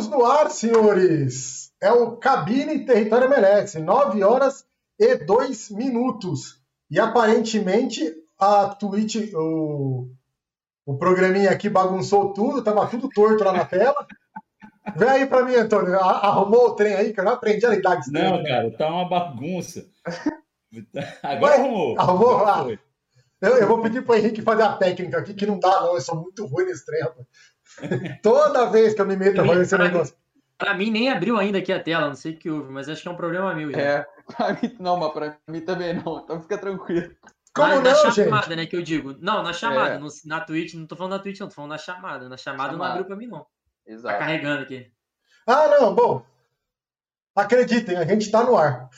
Estamos no ar, senhores. É o Cabine Território MLS, 9 horas e 2 minutos. E aparentemente a Twitch, o, o programinha aqui bagunçou tudo, tava tudo torto lá na tela. Vem aí pra mim, Antônio. Arrumou o trem aí, que eu não aprendi a lidar com isso. Não, cara, tá uma bagunça. Agora arrumou. Arrumou? Ah, eu, eu, vou pedir pro Henrique fazer a técnica aqui, que não dá, não. Eu sou muito ruim nesse trem, rapaz. Toda vez que eu me meto a fazer esse negócio. Pra mim, nem abriu ainda aqui a tela, não sei o que houve, mas acho que é um problema meu. Já. É, pra mim, não, mas pra mim também não, então fica tranquilo. Como na, não, na chamada, gente? né, que eu digo. Não, na chamada, é. no, na Twitch, não tô falando na Twitch, não, tô falando na chamada. Na chamada, chamada. não abriu pra mim, não. Tá Exato. Tá carregando aqui. Ah, não, bom. Acreditem, a gente tá no ar.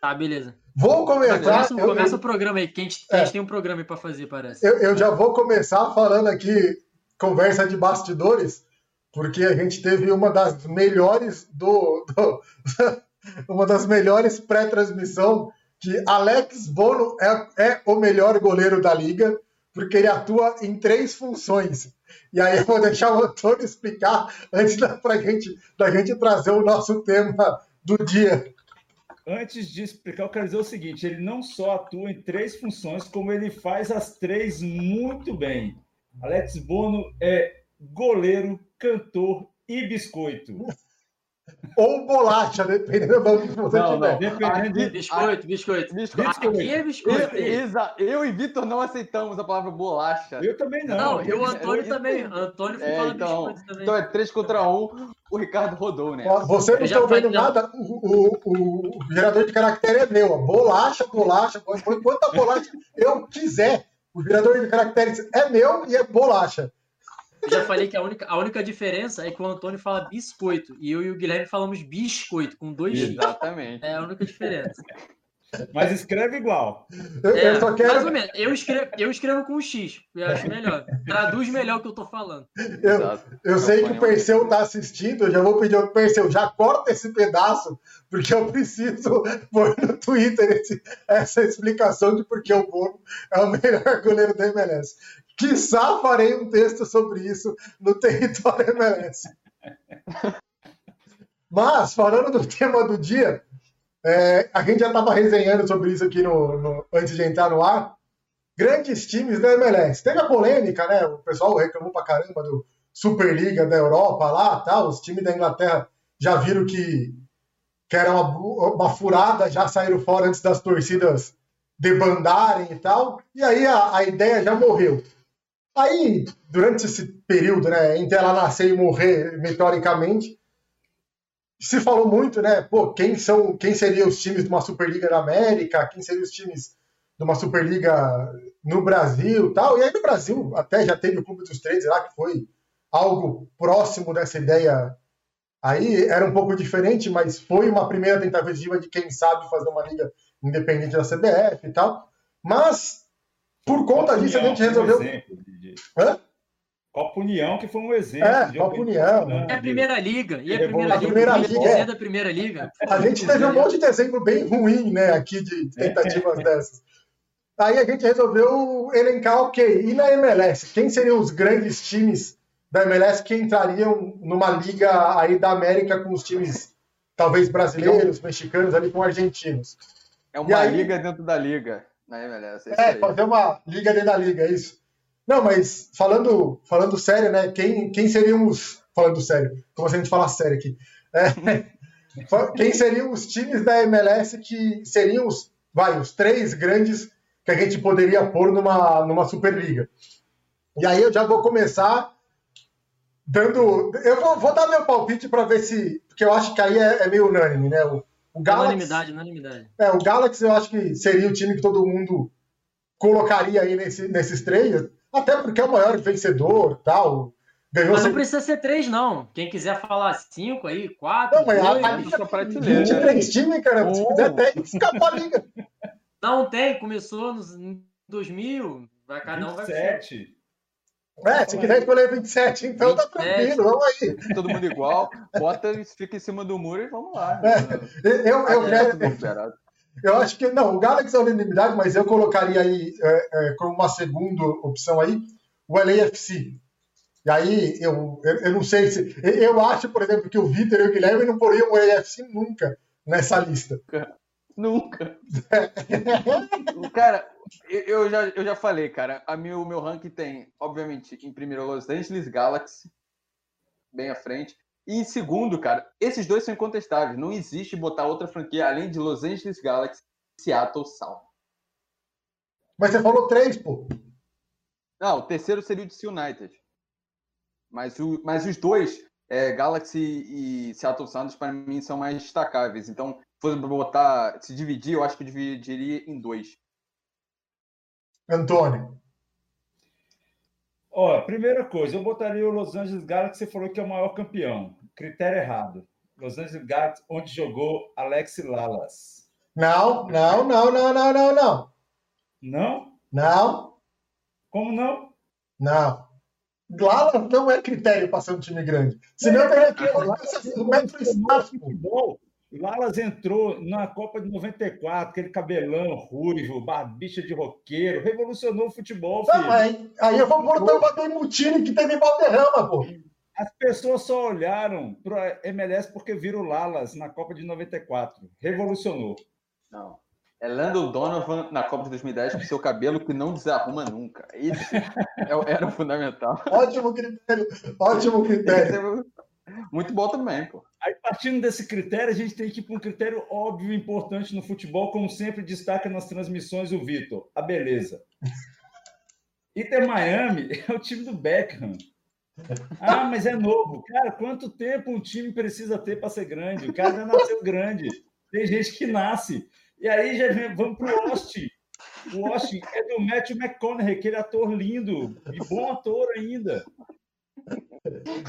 Tá, beleza. Vou começar. Começa, eu, começa eu, o programa aí, que a gente, é, a gente tem um programa aí pra fazer, parece. Eu, eu já vou começar falando aqui conversa de bastidores, porque a gente teve uma das melhores do, do uma das melhores pré-transmissão que Alex Bono é, é o melhor goleiro da liga, porque ele atua em três funções. E aí eu vou deixar o Antônio explicar antes da, pra gente, da gente trazer o nosso tema do dia. Antes de explicar, eu quero dizer o seguinte: ele não só atua em três funções, como ele faz as três muito bem. Alex Bono é goleiro, cantor e biscoito. Ou bolacha, dependendo do que você não, tiver. Não, dependendo de... Biscoito, biscoito. biscoito. Aqui é biscoito. Isa, eu e Vitor não aceitamos a palavra bolacha. Eu também não. Não, eu, o Antônio também. Antônio é, fala então, biscoito também. Então é 3 contra 1, o Ricardo rodou, né? Você não está vendo nada, o, o, o, gerador de caractere é meu. Bolacha, bolacha, quanta bolacha eu quiser. O gerador de caracteres é meu e é bolacha. Eu já falei que a única, a única diferença é que o Antônio fala biscoito e eu e o Guilherme falamos biscoito, com dois Exatamente. É a única diferença. Mas escreve igual. Eu, é, eu só quero... Mais ou menos. Eu escrevo, eu escrevo com o X. Eu acho melhor. Traduz melhor o que eu tô falando. Eu, eu sei que o Perseu tá assistindo. Eu já vou pedir ao Perseu, já corta esse pedaço, porque eu preciso pôr no Twitter esse, essa explicação de por que o Bono é o melhor goleiro da MLS. Quizá farei um texto sobre isso no território MLS. Mas, falando do tema do dia, é, a gente já estava resenhando sobre isso aqui no, no, antes de entrar no ar. Grandes times da MLS. Teve a polêmica, né? O pessoal reclamou pra caramba do Superliga da Europa lá, tal. Os times da Inglaterra já viram que, que era uma, uma furada, já saíram fora antes das torcidas debandarem e tal. E aí a, a ideia já morreu. Aí, durante esse período, né, entre ela nascer e morrer meteoricamente, se falou muito, né? Pô, quem são, quem seriam os times de uma Superliga da América? Quem seriam os times de uma Superliga no Brasil, tal? E aí no Brasil até já teve o Clube dos Três lá que foi algo próximo dessa ideia. Aí era um pouco diferente, mas foi uma primeira tentativa de quem sabe fazer uma liga independente da CBF e tal. Mas por conta disso a gente resolveu. Hã? Copa União, que foi um exemplo. É, Copa União. É a primeira liga. E a primeira, a primeira liga, liga é. da primeira liga. A gente teve um monte de exemplo bem ruim, né, aqui de tentativas é. dessas. Aí a gente resolveu elencar, ok, e na MLS? Quem seriam os grandes times da MLS que entrariam numa liga aí da América com os times, talvez brasileiros, mexicanos, ali com argentinos? É uma aí, liga dentro da liga na MLS. É, é fazer uma liga dentro da liga, é isso. Não, mas falando, falando sério, né? Quem, quem seriam os. Falando sério, como se a gente falasse sério aqui. É, quem seriam os times da MLS que seriam os, vai, os três grandes que a gente poderia pôr numa, numa Superliga? E aí eu já vou começar dando. Eu vou, vou dar meu palpite para ver se. Porque eu acho que aí é, é meio unânime, né? O, o Galaxy, unanimidade, unanimidade. É, o Galaxy eu acho que seria o time que todo mundo colocaria aí nesse, nesses três. Até porque é o maior vencedor tal. Ganhou mas não precisa ser três, não. Quem quiser falar cinco aí, quatro. Não, mas dois, a, liga para 23 times, cara. Se quiser, tem que escapar a liga. Não tem, começou nos, em 2000. Vai, cada um vai 27. É, se quiser escolher 27, então 27. tá tranquilo, vamos aí. Todo mundo igual, bota, fica em cima do muro e vamos lá. É, eu, eu, eu, eu acho que não, o Galaxy é unanimidade, mas eu colocaria aí é, é, como uma segunda opção aí o LAFC. E aí, eu, eu, eu, não sei se. Eu acho, por exemplo, que o Vitor e o Guilherme não poriam o AFC nunca nessa lista. Nunca. cara, eu já, eu já falei, cara. A meu, o meu ranking tem, obviamente, em primeiro Los Angeles Galaxy, bem à frente. E em segundo, cara, esses dois são incontestáveis. Não existe botar outra franquia além de Los Angeles Galaxy e Seattle Sound. Mas você falou três, pô. Não, o terceiro seria o DC United. Mas, o, mas os dois, é, Galaxy e Seattle Sounders, para mim, são mais destacáveis. Então, se fosse botar, se dividir, eu acho que eu dividiria em dois. Antônio. Ó, primeira coisa, eu botaria o Los Angeles Galaxy, você falou que é o maior campeão. Critério errado. Los Angeles Galaxy, onde jogou Alex Lalas. Não, não, não, não, não, não, não. Não? Não. Como não? Não. Lalas não é critério para ser um time grande. Senão é, teria que o metro espaço. Futebol. Lalas entrou na Copa de 94, aquele cabelão ruivo, barbicha de roqueiro, revolucionou o futebol. Não, aí, aí eu vou botar o Bademutini que teve Valderrama, pô. As pessoas só olharam para MLS porque viram Lalas na Copa de 94. Revolucionou. Não. É Lando Donovan na Copa de 2010 com seu cabelo que não desarruma nunca. Isso é era fundamental. Ótimo critério. Ótimo critério. Muito bom também, pô. Aí, partindo desse critério, a gente tem que ir para um critério óbvio e importante no futebol, como sempre destaca nas transmissões o Vitor, a beleza. Inter Miami é o time do Beckham. Ah, mas é novo. Cara, quanto tempo um time precisa ter para ser grande? O cara já nasceu grande. Tem gente que nasce. E aí já vem, vamos para o Austin. O Austin é do Matthew McConaughey, aquele ator lindo e bom ator ainda.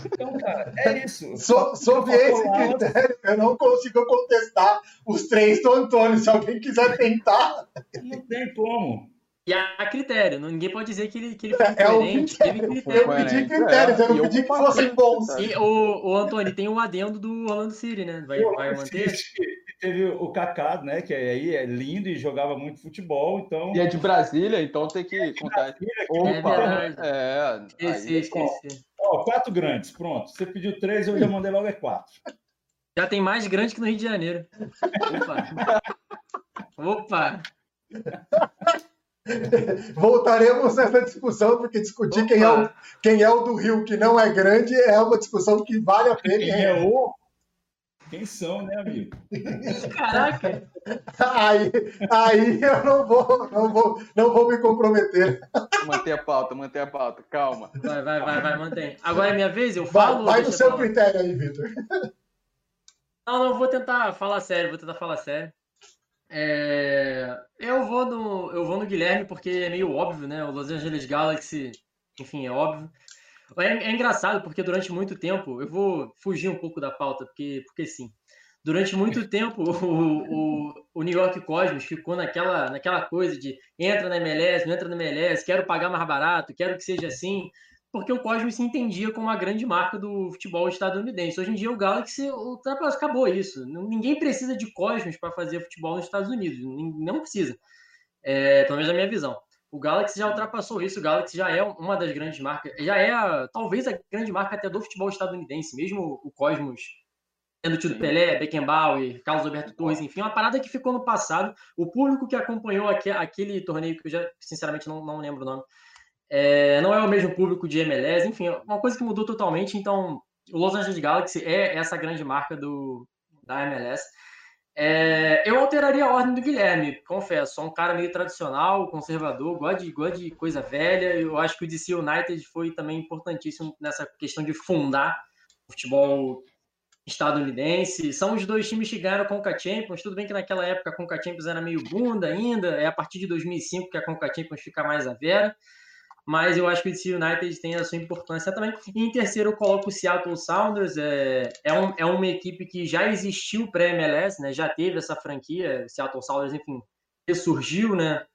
Então, cara, é isso. So, sobre esse critério, eu não consigo contestar os três do Antônio. Se alguém quiser tentar. Não tem como. E a critério, ninguém pode dizer que ele, que ele foi é, coerente. É critério. Eu pedi critérios, eu não pedi que fossem bons. E o, o Antônio tem o adendo do Orlando City, né? Vai, vai manter? teve o Kaká, né? Que aí é lindo e jogava muito futebol, então. E é de Brasília, então tem que contar. Brasília, Opa, é, é esqueci, esqueci. Ó, quatro grandes, pronto. Você pediu três, eu já mandei logo é quatro. Já tem mais grande que no Rio de Janeiro. Opa! Opa! Voltaremos nessa discussão, porque discutir quem é, o, quem é o do Rio que não é grande é uma discussão que vale a pena. Quem é o quem são, né, amigo? Caraca! Aí, aí eu não vou, não vou, não vou me comprometer. Manter a pauta, manter a pauta, calma. Vai, vai, vai, vai, mantém. Agora é minha vez, eu falo. Vai, vai no seu critério aí, Vitor. Não, não, vou tentar falar sério, vou tentar falar sério. É... Eu, vou no, eu vou no Guilherme porque é meio óbvio, né? O Los Angeles Galaxy, enfim, é óbvio. É, é, engraçado porque durante muito tempo, eu vou fugir um pouco da pauta, porque, porque sim. Durante muito tempo, o, o, o New York Cosmos ficou naquela, naquela coisa de entra na MLS, não entra na MLS, quero pagar mais barato, quero que seja assim, porque o Cosmos se entendia como a grande marca do futebol estadunidense. Hoje em dia, o Galaxy o, acabou isso. Ninguém precisa de Cosmos para fazer futebol nos Estados Unidos, não precisa. É, pelo menos na minha visão. O Galaxy já ultrapassou isso. O Galaxy já é uma das grandes marcas, já é a, talvez a grande marca até do futebol estadunidense, mesmo o Cosmos tendo tido Pelé, Beckenbauer, Carlos Alberto Torres, enfim, uma parada que ficou no passado. O público que acompanhou aquele, aquele torneio, que eu já sinceramente não, não lembro o nome, é, não é o mesmo público de MLS, enfim, é uma coisa que mudou totalmente. Então, o Los Angeles Galaxy é essa grande marca do, da MLS. É, eu alteraria a ordem do Guilherme, confesso. Sou um cara meio tradicional, conservador, gosto de, de coisa velha. Eu acho que o DC United foi também importantíssimo nessa questão de fundar o futebol estadunidense. São os dois times que ganharam a Conca Champions. Tudo bem que naquela época a Conca Champions era meio bunda ainda. É a partir de 2005 que a Conca Champions fica mais a vera mas eu acho que o DC United tem a sua importância também. E em terceiro eu coloco o Seattle Sounders, é, é, um, é uma equipe que já existiu pré-MLS, né, já teve essa franquia, Seattle Sounders, enfim, surgiu, né,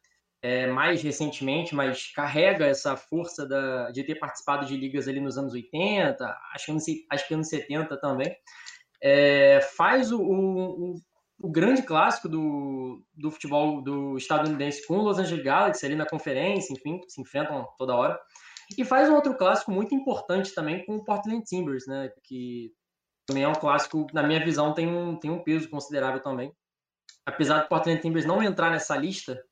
é, mais recentemente, mas carrega essa força da, de ter participado de ligas ali nos anos 80, acho que anos, acho que anos 70 também. É, faz o, o, o grande clássico do, do futebol do estadunidense com o Los Angeles Galaxy ali na conferência, enfim, se enfrentam toda hora. E faz um outro clássico muito importante também com o Portland Timbers, né? Que também é um clássico, na minha visão, tem um, tem um peso considerável também. Apesar do Portland Timbers não entrar nessa lista,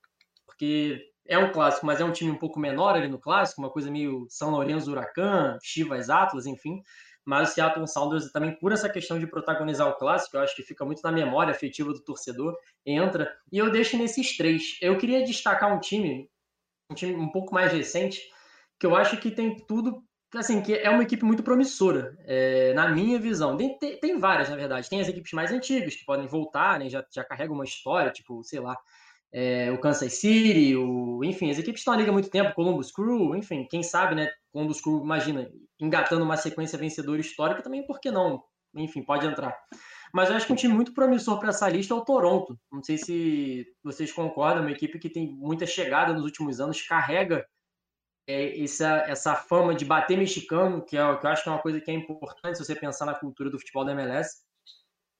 porque é um clássico, mas é um time um pouco menor ali no clássico, uma coisa meio São Lourenço Huracan, Chivas Atlas, enfim. Mas o Seattle Sounders também, por essa questão de protagonizar o clássico, eu acho que fica muito na memória afetiva do torcedor, entra. E eu deixo nesses três. Eu queria destacar um time, um time um pouco mais recente, que eu acho que tem tudo assim, que é uma equipe muito promissora, é, na minha visão. Tem, tem, várias, na verdade. Tem as equipes mais antigas, que podem voltar, né, já, já carregam uma história, tipo, sei lá, é, o Kansas City, o, enfim, as equipes estão na liga há muito tempo, Columbus Crew, enfim, quem sabe, né, Columbus Crew, imagina, engatando uma sequência vencedora histórica também, por que não? Enfim, pode entrar. Mas eu acho que um time muito promissor para essa lista é o Toronto. Não sei se vocês concordam, uma equipe que tem muita chegada nos últimos anos, carrega é, essa, essa fama de bater mexicano, que, é, que eu acho que é uma coisa que é importante se você pensar na cultura do futebol da MLS.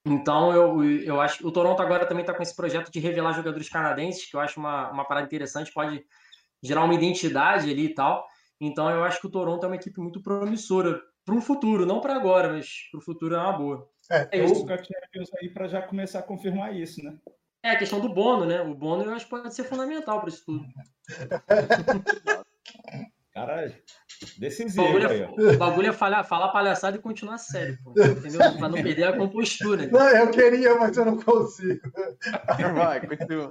Então, eu, eu acho que o Toronto agora também está com esse projeto de revelar jogadores canadenses, que eu acho uma, uma parada interessante, pode gerar uma identidade ali e tal. Então, eu acho que o Toronto é uma equipe muito promissora para um futuro, não para agora, mas para o futuro é uma boa. É, é isso. Champions aí para já começar a confirmar isso, né? É a questão do Bono, né? O Bono eu acho que pode ser fundamental para isso tudo. Caralho. Decisivo. O bagulho, é, o bagulho é falar, falar palhaçada e continuar sério, pô, entendeu? Pra não perder a compostura. Não, eu queria, mas eu não consigo. Vai,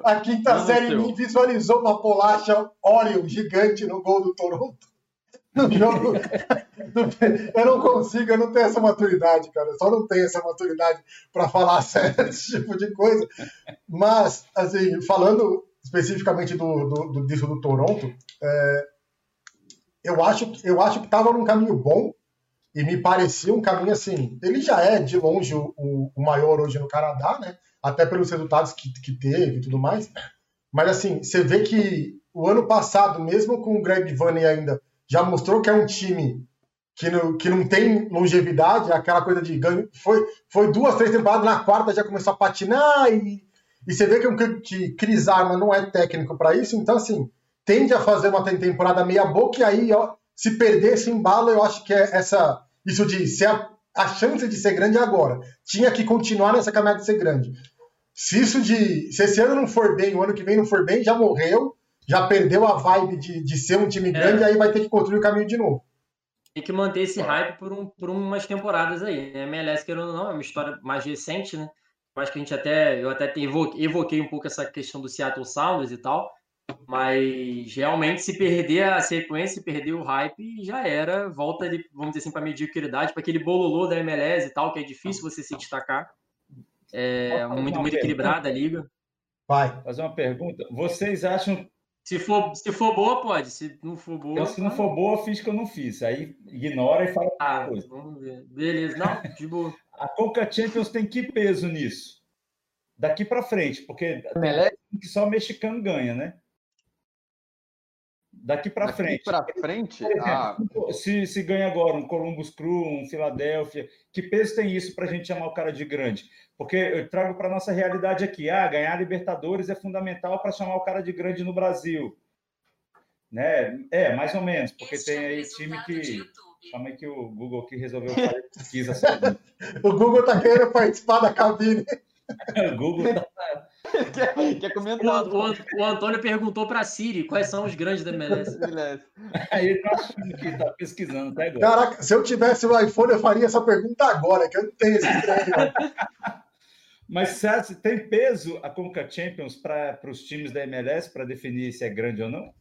A quinta não série me visualizou uma polacha Orion gigante no gol do Toronto. No jogo. eu não consigo, eu não tenho essa maturidade, cara. Eu só não tenho essa maturidade para falar sério esse tipo de coisa. Mas, assim, falando especificamente do, do, do disso do Toronto, é, eu acho, eu acho que estava num caminho bom e me parecia um caminho assim. Ele já é de longe o, o, maior hoje no Canadá, né? Até pelos resultados que, que teve e tudo mais. Mas assim, você vê que o ano passado, mesmo com o Greg Vanney ainda, já mostrou que é um time que não, que não tem longevidade, aquela coisa de ganho. Foi, foi duas, três temporadas, na quarta já começou a patinar e, e você vê que, que, que Cris Arma não é técnico para isso, então assim, tende a fazer uma temporada meia boca e aí, ó, se perder esse embalo, eu acho que é essa isso de ser a, a chance de ser grande agora. Tinha que continuar nessa caminhada de ser grande. Se isso de se esse ano não for bem, o ano que vem não for bem, já morreu, já perdeu a vibe de, de ser um time grande, é. aí vai ter que construir o caminho de novo. Tem que manter esse hype por, um, por umas temporadas aí. Né? MLS, querendo ou não, é uma história mais recente, né? Eu acho que a gente até, eu até evoquei, evoquei um pouco essa questão do Seattle Sounders e tal. Mas realmente, se perder a sequência, perder o hype, já era. Volta, de, vamos dizer assim, para mediocridade, para aquele bololô da MLS e tal, que é difícil você se destacar. É muito, muito equilibrada a liga. Vai. Fazer uma pergunta. Vocês acham. Se for, se for boa, pode. Se não for boa. Eu, se não for boa, fiz que eu não fiz. Aí ignora e fala. Ah, coisa. vamos ver. Beleza. Não, de boa. A Coca Champions tem que peso nisso? Daqui para frente, porque que só mexicano ganha, né? Daqui para frente. para frente? Exemplo, ah. se, se ganha agora um Columbus Crew, um Philadelphia, que peso tem isso para a gente chamar o cara de grande? Porque eu trago para nossa realidade aqui, ah, ganhar Libertadores é fundamental para chamar o cara de grande no Brasil. Né? É, mais ou menos, porque tem aí time que. Calma aí que o Google aqui resolveu fazer pesquisa. o Google está querendo participar da cabine. o Google tá, quer, quer comentar. O, o, o Antônio perguntou para a Siri quais são os grandes da MLS. Aí ele tá achando que tá pesquisando até agora. Caraca, se eu tivesse o iPhone, eu faria essa pergunta agora, que eu não tenho esse treino. Mas César, tem peso a Conca Champions para os times da MLS para definir se é grande ou não?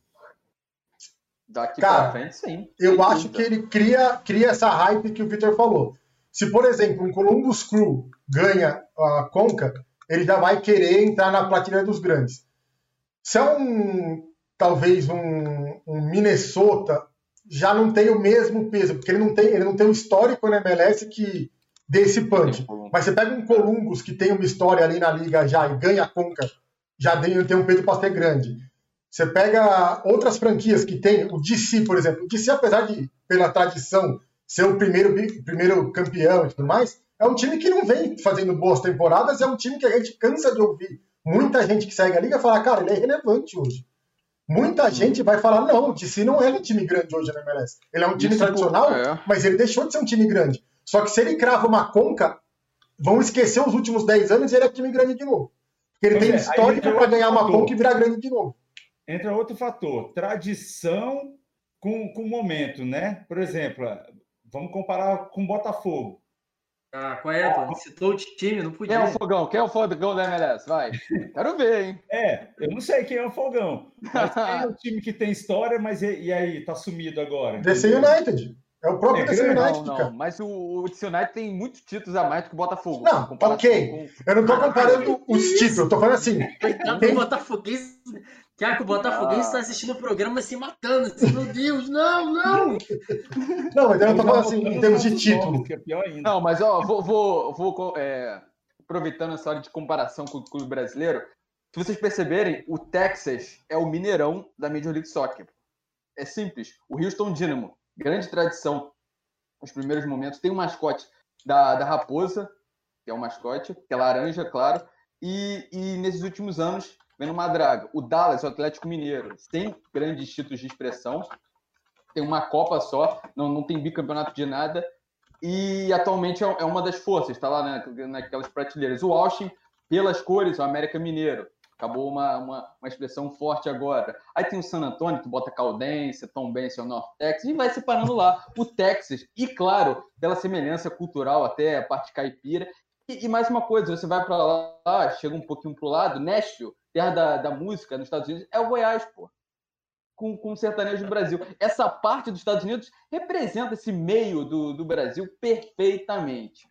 Daqui para frente, sim. Eu acho que ele cria, cria essa hype que o Victor falou. Se, por exemplo, um Columbus Crew ganha a Conca, ele já vai querer entrar na platina dos grandes. Se é um, talvez, um, um Minnesota, já não tem o mesmo peso, porque ele não tem, ele não tem um histórico na MLS que dê esse punch. Mas você pega um Columbus que tem uma história ali na liga já e ganha a conca, já tem, tem um peso para ser grande. Você pega outras franquias que tem, o DC, por exemplo. O DC, apesar de, pela tradição, ser o primeiro, primeiro campeão e tudo mais, é um time que não vem fazendo boas temporadas, é um time que a gente cansa de ouvir. Muita gente que segue a liga fala, cara, ele é relevante hoje. Muita gente vai falar, não, o DC não é um time grande hoje na MLS. Ele é um time Isso, tradicional, é. mas ele deixou de ser um time grande. Só que se ele crava uma conca, vão esquecer os últimos 10 anos e ele é time grande de novo. Porque ele Pois tem é, histórico para ganhar uma conca e virar grande de novo. Entra outro fator, tradição com o momento, né? Por exemplo, vamos comparar com o Botafogo. Ah, qual é, Antônio? Citou o time, não Quem podia. é o fogão? Quem é o fogão da MLS? Vai. Quero ver, hein? É, eu não sei quem é o Fogão, mas quem é o time que tem história, mas e, e aí, tá sumido agora? DC United. É o próprio É DC United, Não, cara. não. Mas o, o DC United tem muitos títulos a mais do que o Botafogo. Não, ok. com- Eu não tô comparando os títulos, eu tô falando assim. Coitado Tem- do Botafoguense. Tiago, o Botafoguense Ah. tá assistindo o programa se matando. assim, Meu Deus, não, não! Não, mas eu tô Já falando assim, em termos de título. que é pior ainda. Não, mas ó, vou, vou, vou é, aproveitando essa hora de comparação com o clube brasileiro. Se vocês perceberem, o Texas é o Mineirão da Major League Soccer. É simples. O Houston Dynamo, grande tradição nos primeiros momentos, tem um mascote da, da Raposa, que é o mascote, que é laranja, claro. E, e nesses últimos anos, vem uma draga. O Dallas, o Atlético Mineiro, tem grandes títulos de expressão, tem uma Copa só, não, não tem bicampeonato de nada e atualmente é é uma das forças, está lá na- naquelas prateleiras. O Austin, pelas cores, o América Mineiro. Acabou uma, uma, uma expressão forte agora. Aí tem o San Antonio, que bota Caldense, Tom Benson, North Texas, e vai separando lá o Texas. E, claro, pela semelhança cultural até a parte caipira. E, e mais uma coisa, você vai para lá, chega um pouquinho para o lado, Nashville, terra da, da música nos Estados Unidos, é o Goiás, pô. Com, com o sertanejo do Brasil. Essa parte dos Estados Unidos representa esse meio do, do Brasil perfeitamente.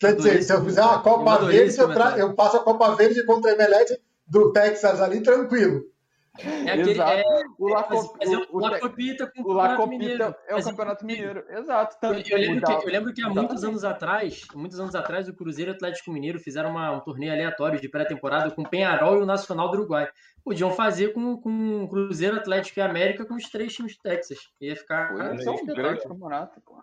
Quer dizer, se eu fizer uma Copa Eu Verde, eu, tra- comentário. eu passo a Copa Verde contra a MLS do Texas ali tranquilo. É aquele. Exato. É, O mas, Lacop- mas é o- o o- Lacopita com O Campeonato Lacopita Mineiro. é o Campeonato Mineiro. Exato. Eu, Tanto eu lembro o que, eu lembro que há muitos Exatamente. anos atrás, muitos anos atrás, o Cruzeiro e o Atlético Mineiro fizeram uma- um torneio aleatório de pré-temporada com o Penharol e o Nacional do Uruguai. Podiam fazer com, com o Cruzeiro, Atlético e América com os três times do Texas. Ia ficar. Pô, é um grande campeonato, pô.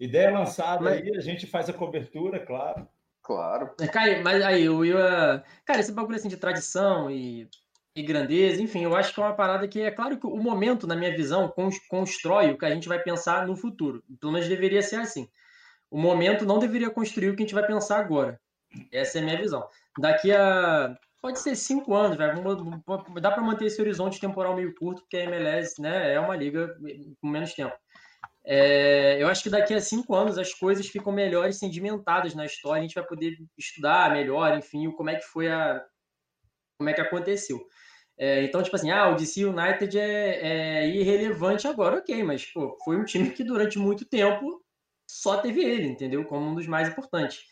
Ideia lançada Mas- aí, a gente faz a cobertura, claro. Claro. Cara, mas aí eu ia. Cara, esse bagulho assim de tradição e, e grandeza, enfim, eu acho que é uma parada que é claro que o momento, na minha visão, cons- constrói o que a gente vai pensar no futuro. Pelo menos deveria ser assim. O momento não deveria construir o que a gente vai pensar agora. Essa é a minha visão. Daqui a. Pode ser cinco anos, vamos- dá para manter esse horizonte temporal meio curto, porque a MLS né, é uma liga com menos tempo. É, eu acho que daqui a cinco anos as coisas ficam melhores, sedimentadas na história, a gente vai poder estudar melhor, enfim, como é que foi a. como é que aconteceu. É, então, tipo assim, ah, o DC United é, é irrelevante agora, ok, mas pô, foi um time que durante muito tempo só teve ele, entendeu? Como um dos mais importantes.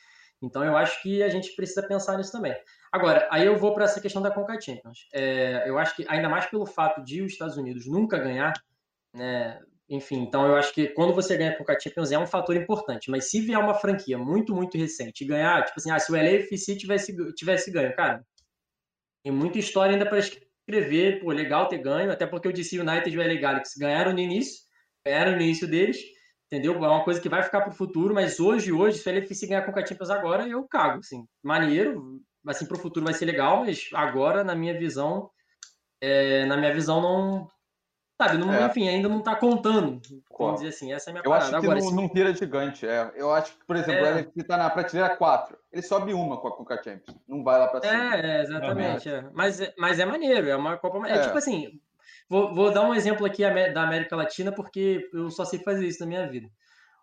Então, eu acho que a gente precisa pensar nisso também. Agora, aí eu vou para essa questão da Conca Champions. É, eu acho que, ainda mais pelo fato de os Estados Unidos nunca ganhar, né? Enfim, então eu acho que quando você ganha a Conca Champions é um fator importante. Mas se vier uma franquia muito, muito recente e ganhar, tipo assim, ah, se o LAFC tivesse, tivesse ganho, cara, tem muita história ainda para escrever. Pô, legal ter ganho, até porque o DC United e o LA Galaxy ganharam no início, ganharam no início deles, entendeu? É uma coisa que vai ficar para o futuro, mas hoje, hoje, se o LAFC ganhar com a Champions agora, eu cago, assim. Maneiro, assim, para o futuro vai ser legal, mas agora, na minha visão, é, na minha visão, não. Sabe, não, É. enfim, ainda não tá contando. Vamos dizer assim, essa é a minha Eu parada. acho que Agora, não, não tira gigante. É. Eu acho que, por exemplo, É. o LFC tá na prateleira 4. Ele sobe uma com a Conca Champions. Não vai lá pra cima. É, é, exatamente. é. Mas, é- mas é maneiro, é uma Copa. É, É. tipo assim, vou, vou dar um exemplo aqui da América Latina, porque eu só sei fazer isso na minha vida.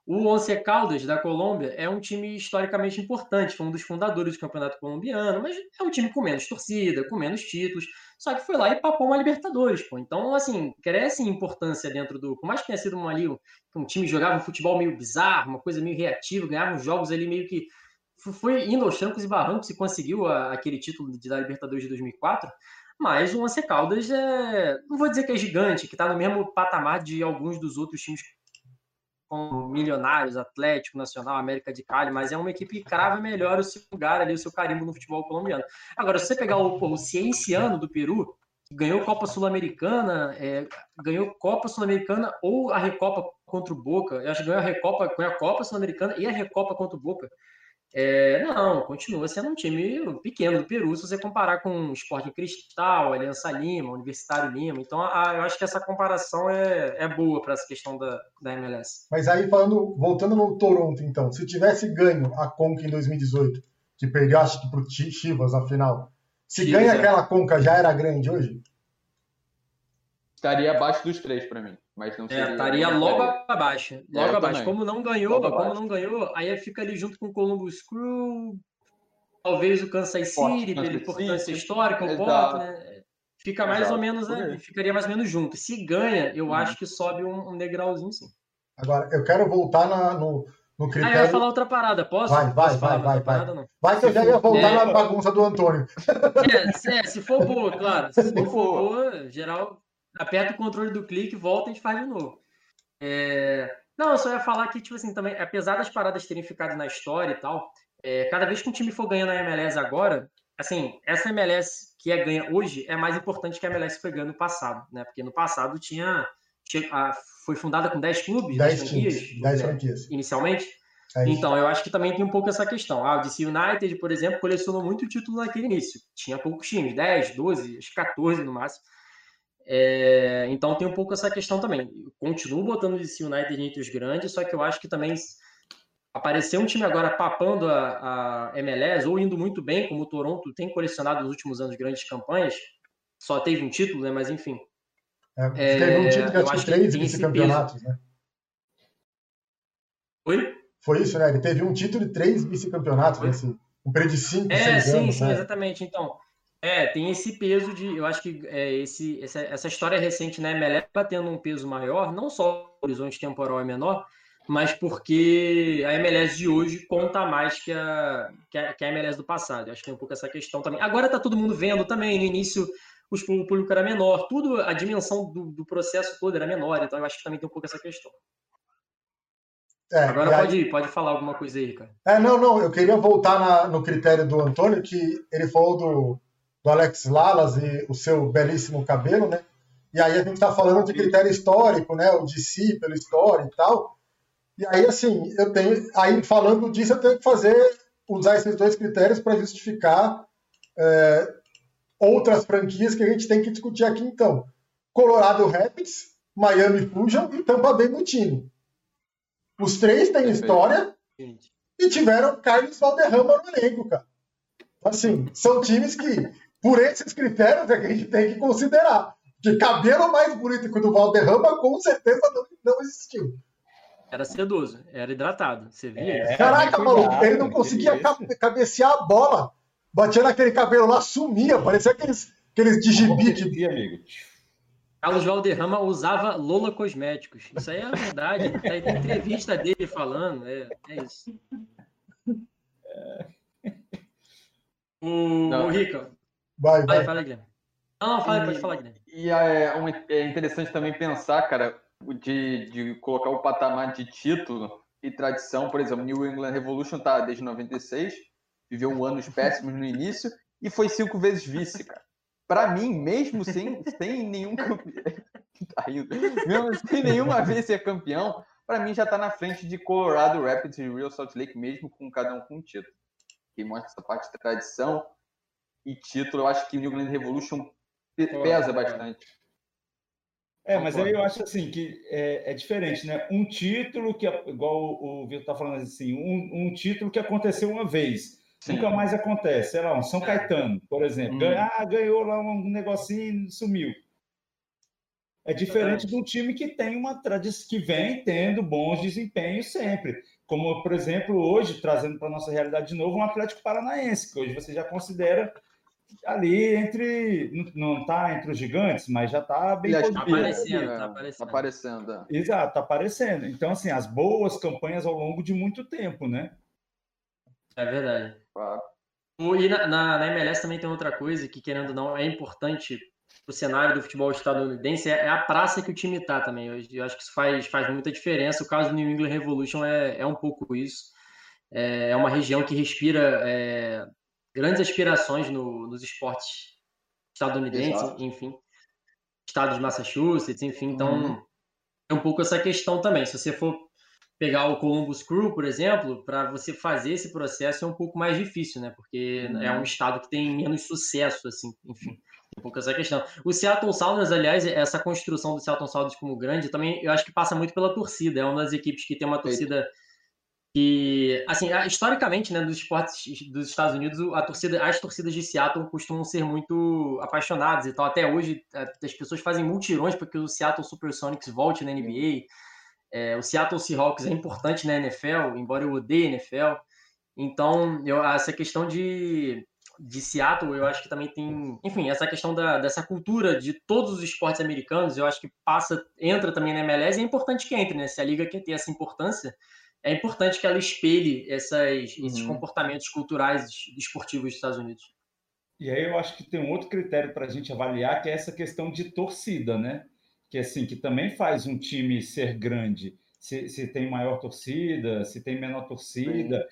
O Once Caldas, da Colômbia, é um time historicamente importante, foi um dos fundadores do campeonato colombiano, mas é um time com menos torcida, com menos títulos, só que foi lá e papou uma Libertadores, pô. Então, assim, cresce em importância dentro do. Por mais que tenha sido uma ali, um, um time jogava um futebol meio bizarro, uma coisa meio reativa, ganhava uns jogos ali meio que foi indo aos trancos e barrancos e conseguiu a- aquele título de, da Libertadores de 2004. Mas o Once Caldas é. Não vou dizer que é gigante, que está no mesmo patamar de alguns dos outros times como Milionários, Atlético, Nacional, América de Cali, mas é uma equipe que crava melhor o seu lugar ali, o seu carimbo no futebol colombiano. Agora, se você pegar o, o Cienciano do Peru, ganhou Copa Sul-Americana, é, ganhou Copa Sul-Americana ou a Recopa contra o Boca, eu acho que ganhou a Recopa, ganhou a Copa Sul-Americana e a Recopa contra o Boca. É, não, continua sendo um time pequeno do Peru, se você comparar com o Sporting Cristal, Aliança Lima, Universitário Lima. Então, a, eu acho que essa comparação é, é boa para essa questão da, da MLS. Mas aí, falando, voltando no Toronto, então, se tivesse ganho a Conca em 2018, que perdeu, acho que, para o Chivas na final, se Chivas, ganha é. aquela Conca, já era grande hoje? Estaria abaixo dos três para mim. Mas não é, seria, é, estaria logo abaixo. Logo é, abaixo. Como não ganhou, logo como abaixo. não ganhou, aí fica ali junto com o Columbus Crew, talvez o Kansas City, pela importância histórica, um pouco, né? Fica mais Exato. ou menos, né? ficaria mais ou menos junto. Se ganha, eu uhum. acho que sobe um, um, degrauzinho, sim. Agora, eu quero voltar na, no, no critério... Ah, eu ia falar outra parada, posso? Vai, vai, posso vai, vai. Vai. Parada, vai que eu já ia voltar é... na bagunça do Antônio. É, se, é, se for boa, claro. Se, se for boa, geral, aperta o controle do clique, volta e a gente faz de novo. É... Não, eu só ia falar que, tipo assim, também, apesar das paradas terem ficado na história e tal, é, cada vez que um time for ganhando a MLS agora, assim, essa MLS que é ganha hoje é mais importante que a MLS foi ganhando no passado, né? Porque no passado tinha. tinha a, foi fundada com 10 clubes, 10 franquias, 10 franquias. Inicialmente. É então, eu acho que também tem um pouco essa questão. Ah, o DC United, por exemplo, colecionou muito título naquele início. Tinha poucos times, 10, 12, acho que 14 no máximo. É, então tem um pouco essa questão também. Eu continuo botando o DC United entre os grandes, só que eu acho que também aparecer um time agora papando a, a MLS ou indo muito bem, como o Toronto tem colecionado nos últimos anos grandes campanhas, só teve um título, né? Mas enfim. É, teve um título que acho que três vice-campeonatos, né? Oi? Foi isso, né? Ele teve um título e três vice-campeonatos, um período de cinco, é, seis sim, anos. Sim, sim, né? exatamente. Então, é, tem esse peso de. Eu acho que é, esse, essa, essa história recente na né, está tendo um peso maior, não só o horizonte temporal é menor, mas porque a MLS de hoje conta mais que a, que a, que a MLS do passado. Eu acho que tem um pouco essa questão também. Agora está todo mundo vendo também, no início os, o público era menor, tudo, a dimensão do, do, processo todo era menor, então eu acho que também tem um pouco essa questão. É, Agora pode, aí... pode falar alguma coisa aí, cara. É, não, não, eu queria voltar na, no critério do Antônio, que ele falou do, do Alex Lalas e o seu belíssimo cabelo, né? E aí a gente está falando de critério histórico, né? O de si, pela história e tal. E aí, assim, eu tenho. Aí, falando disso, eu tenho que fazer, usar esses dois critérios para justificar é, outras franquias que a gente tem que discutir aqui, então. Colorado Rapids, Miami Fusion e Tampa Bay Mutini. Os três têm história e tiveram Carlos Valderrama no elenco, cara. Assim, são times que por esses critérios é que a gente tem que considerar. Que cabelo mais bonito que o do Valderrama, com certeza não, não existiu. Era sedoso, era hidratado. Você via é, isso? Caraca, maluco, ele não conseguia cabecear a bola. Batia naquele cabelo lá, sumia, parecia aqueles, aqueles de gibi. Que... amigo. Carlos Valderrama usava Lola Cosméticos. Isso aí é a verdade. Tem entrevista dele falando. É, é isso. O, o Rica, Vai, vai. Fala, Guilherme. Não, fala, e, pode falar, Guilherme. E é, é interessante também pensar, cara, de, de colocar o patamar de título e tradição. Por exemplo, New England Revolution tá desde 96, viveu anos péssimos no início e foi cinco vezes vice, cara. Para mim, mesmo sem, sem nenhum campeão, tá mesmo sem nenhuma vez ser campeão, para mim já tá na frente de Colorado Rapids e Real Salt Lake, mesmo com cada um com um título. Que mostra essa parte de tradição e título, eu acho que o New England Revolution pesa bastante. É, mas aí eu acho assim que é, é, diferente, né? Um título que, igual o Vitor está falando assim, um, um, título que aconteceu uma vez, Sim. nunca mais acontece. Sei lá, um São Caetano, por exemplo, hum. ah, ganhou lá um negocinho, sumiu. É diferente de um time que tem uma tradição, que vem tendo bons desempenhos sempre. Como, por exemplo, hoje, trazendo para a nossa realidade de novo, um Atlético Paranaense, que hoje você já considera ali entre. Não está entre os gigantes, mas já está bem Está aparecendo, está aparecendo. Tá aparecendo. É. Exato, está aparecendo. Então, assim, as boas campanhas ao longo de muito tempo, né? É verdade. Claro. E na, na, na, MLS também tem outra coisa que, querendo ou não, é importante o cenário do futebol estadunidense, é, é a praça que o time está também. Eu, eu, acho que isso faz, faz muita diferença. O caso do New England Revolution é, é um pouco isso. É, é uma região que respira é, grandes aspirações no, nos esportes estadunidenses, Exato. enfim, estado de Massachusetts, enfim, então uhum. é um pouco essa questão também. Se você for pegar o Columbus Crew, por exemplo, para você fazer esse processo é um pouco mais difícil, né? Porque é um estado que tem menos sucesso, assim, enfim. Um pouco essa questão. O Seattle Sounders, aliás, essa construção do Seattle Sounders como grande, também eu acho que passa muito pela torcida. É uma das equipes que tem uma torcida que, assim, historicamente, né, dos esportes dos Estados Unidos, a torcida, as torcidas de Seattle costumam ser muito apaixonadas e tal. Até hoje, as pessoas fazem multirões para que o Seattle Supersonics volte na NBA. É, o Seattle Seahawks é importante na NFL, embora eu odeie NFL. Então, eu, essa questão de de Seattle, eu acho que também tem, enfim, essa questão da, dessa cultura de todos os esportes americanos, eu acho que passa, entra também na MLS, e é importante que entre, né? Se a liga quer ter essa importância, é importante que ela espelhe essas, esses uhum. comportamentos culturais esportivos dos Estados Unidos. E aí eu acho que tem um outro critério para a gente avaliar, que é essa questão de torcida, né? Que assim, que também faz um time ser grande. Se, se tem maior torcida, se tem menor torcida,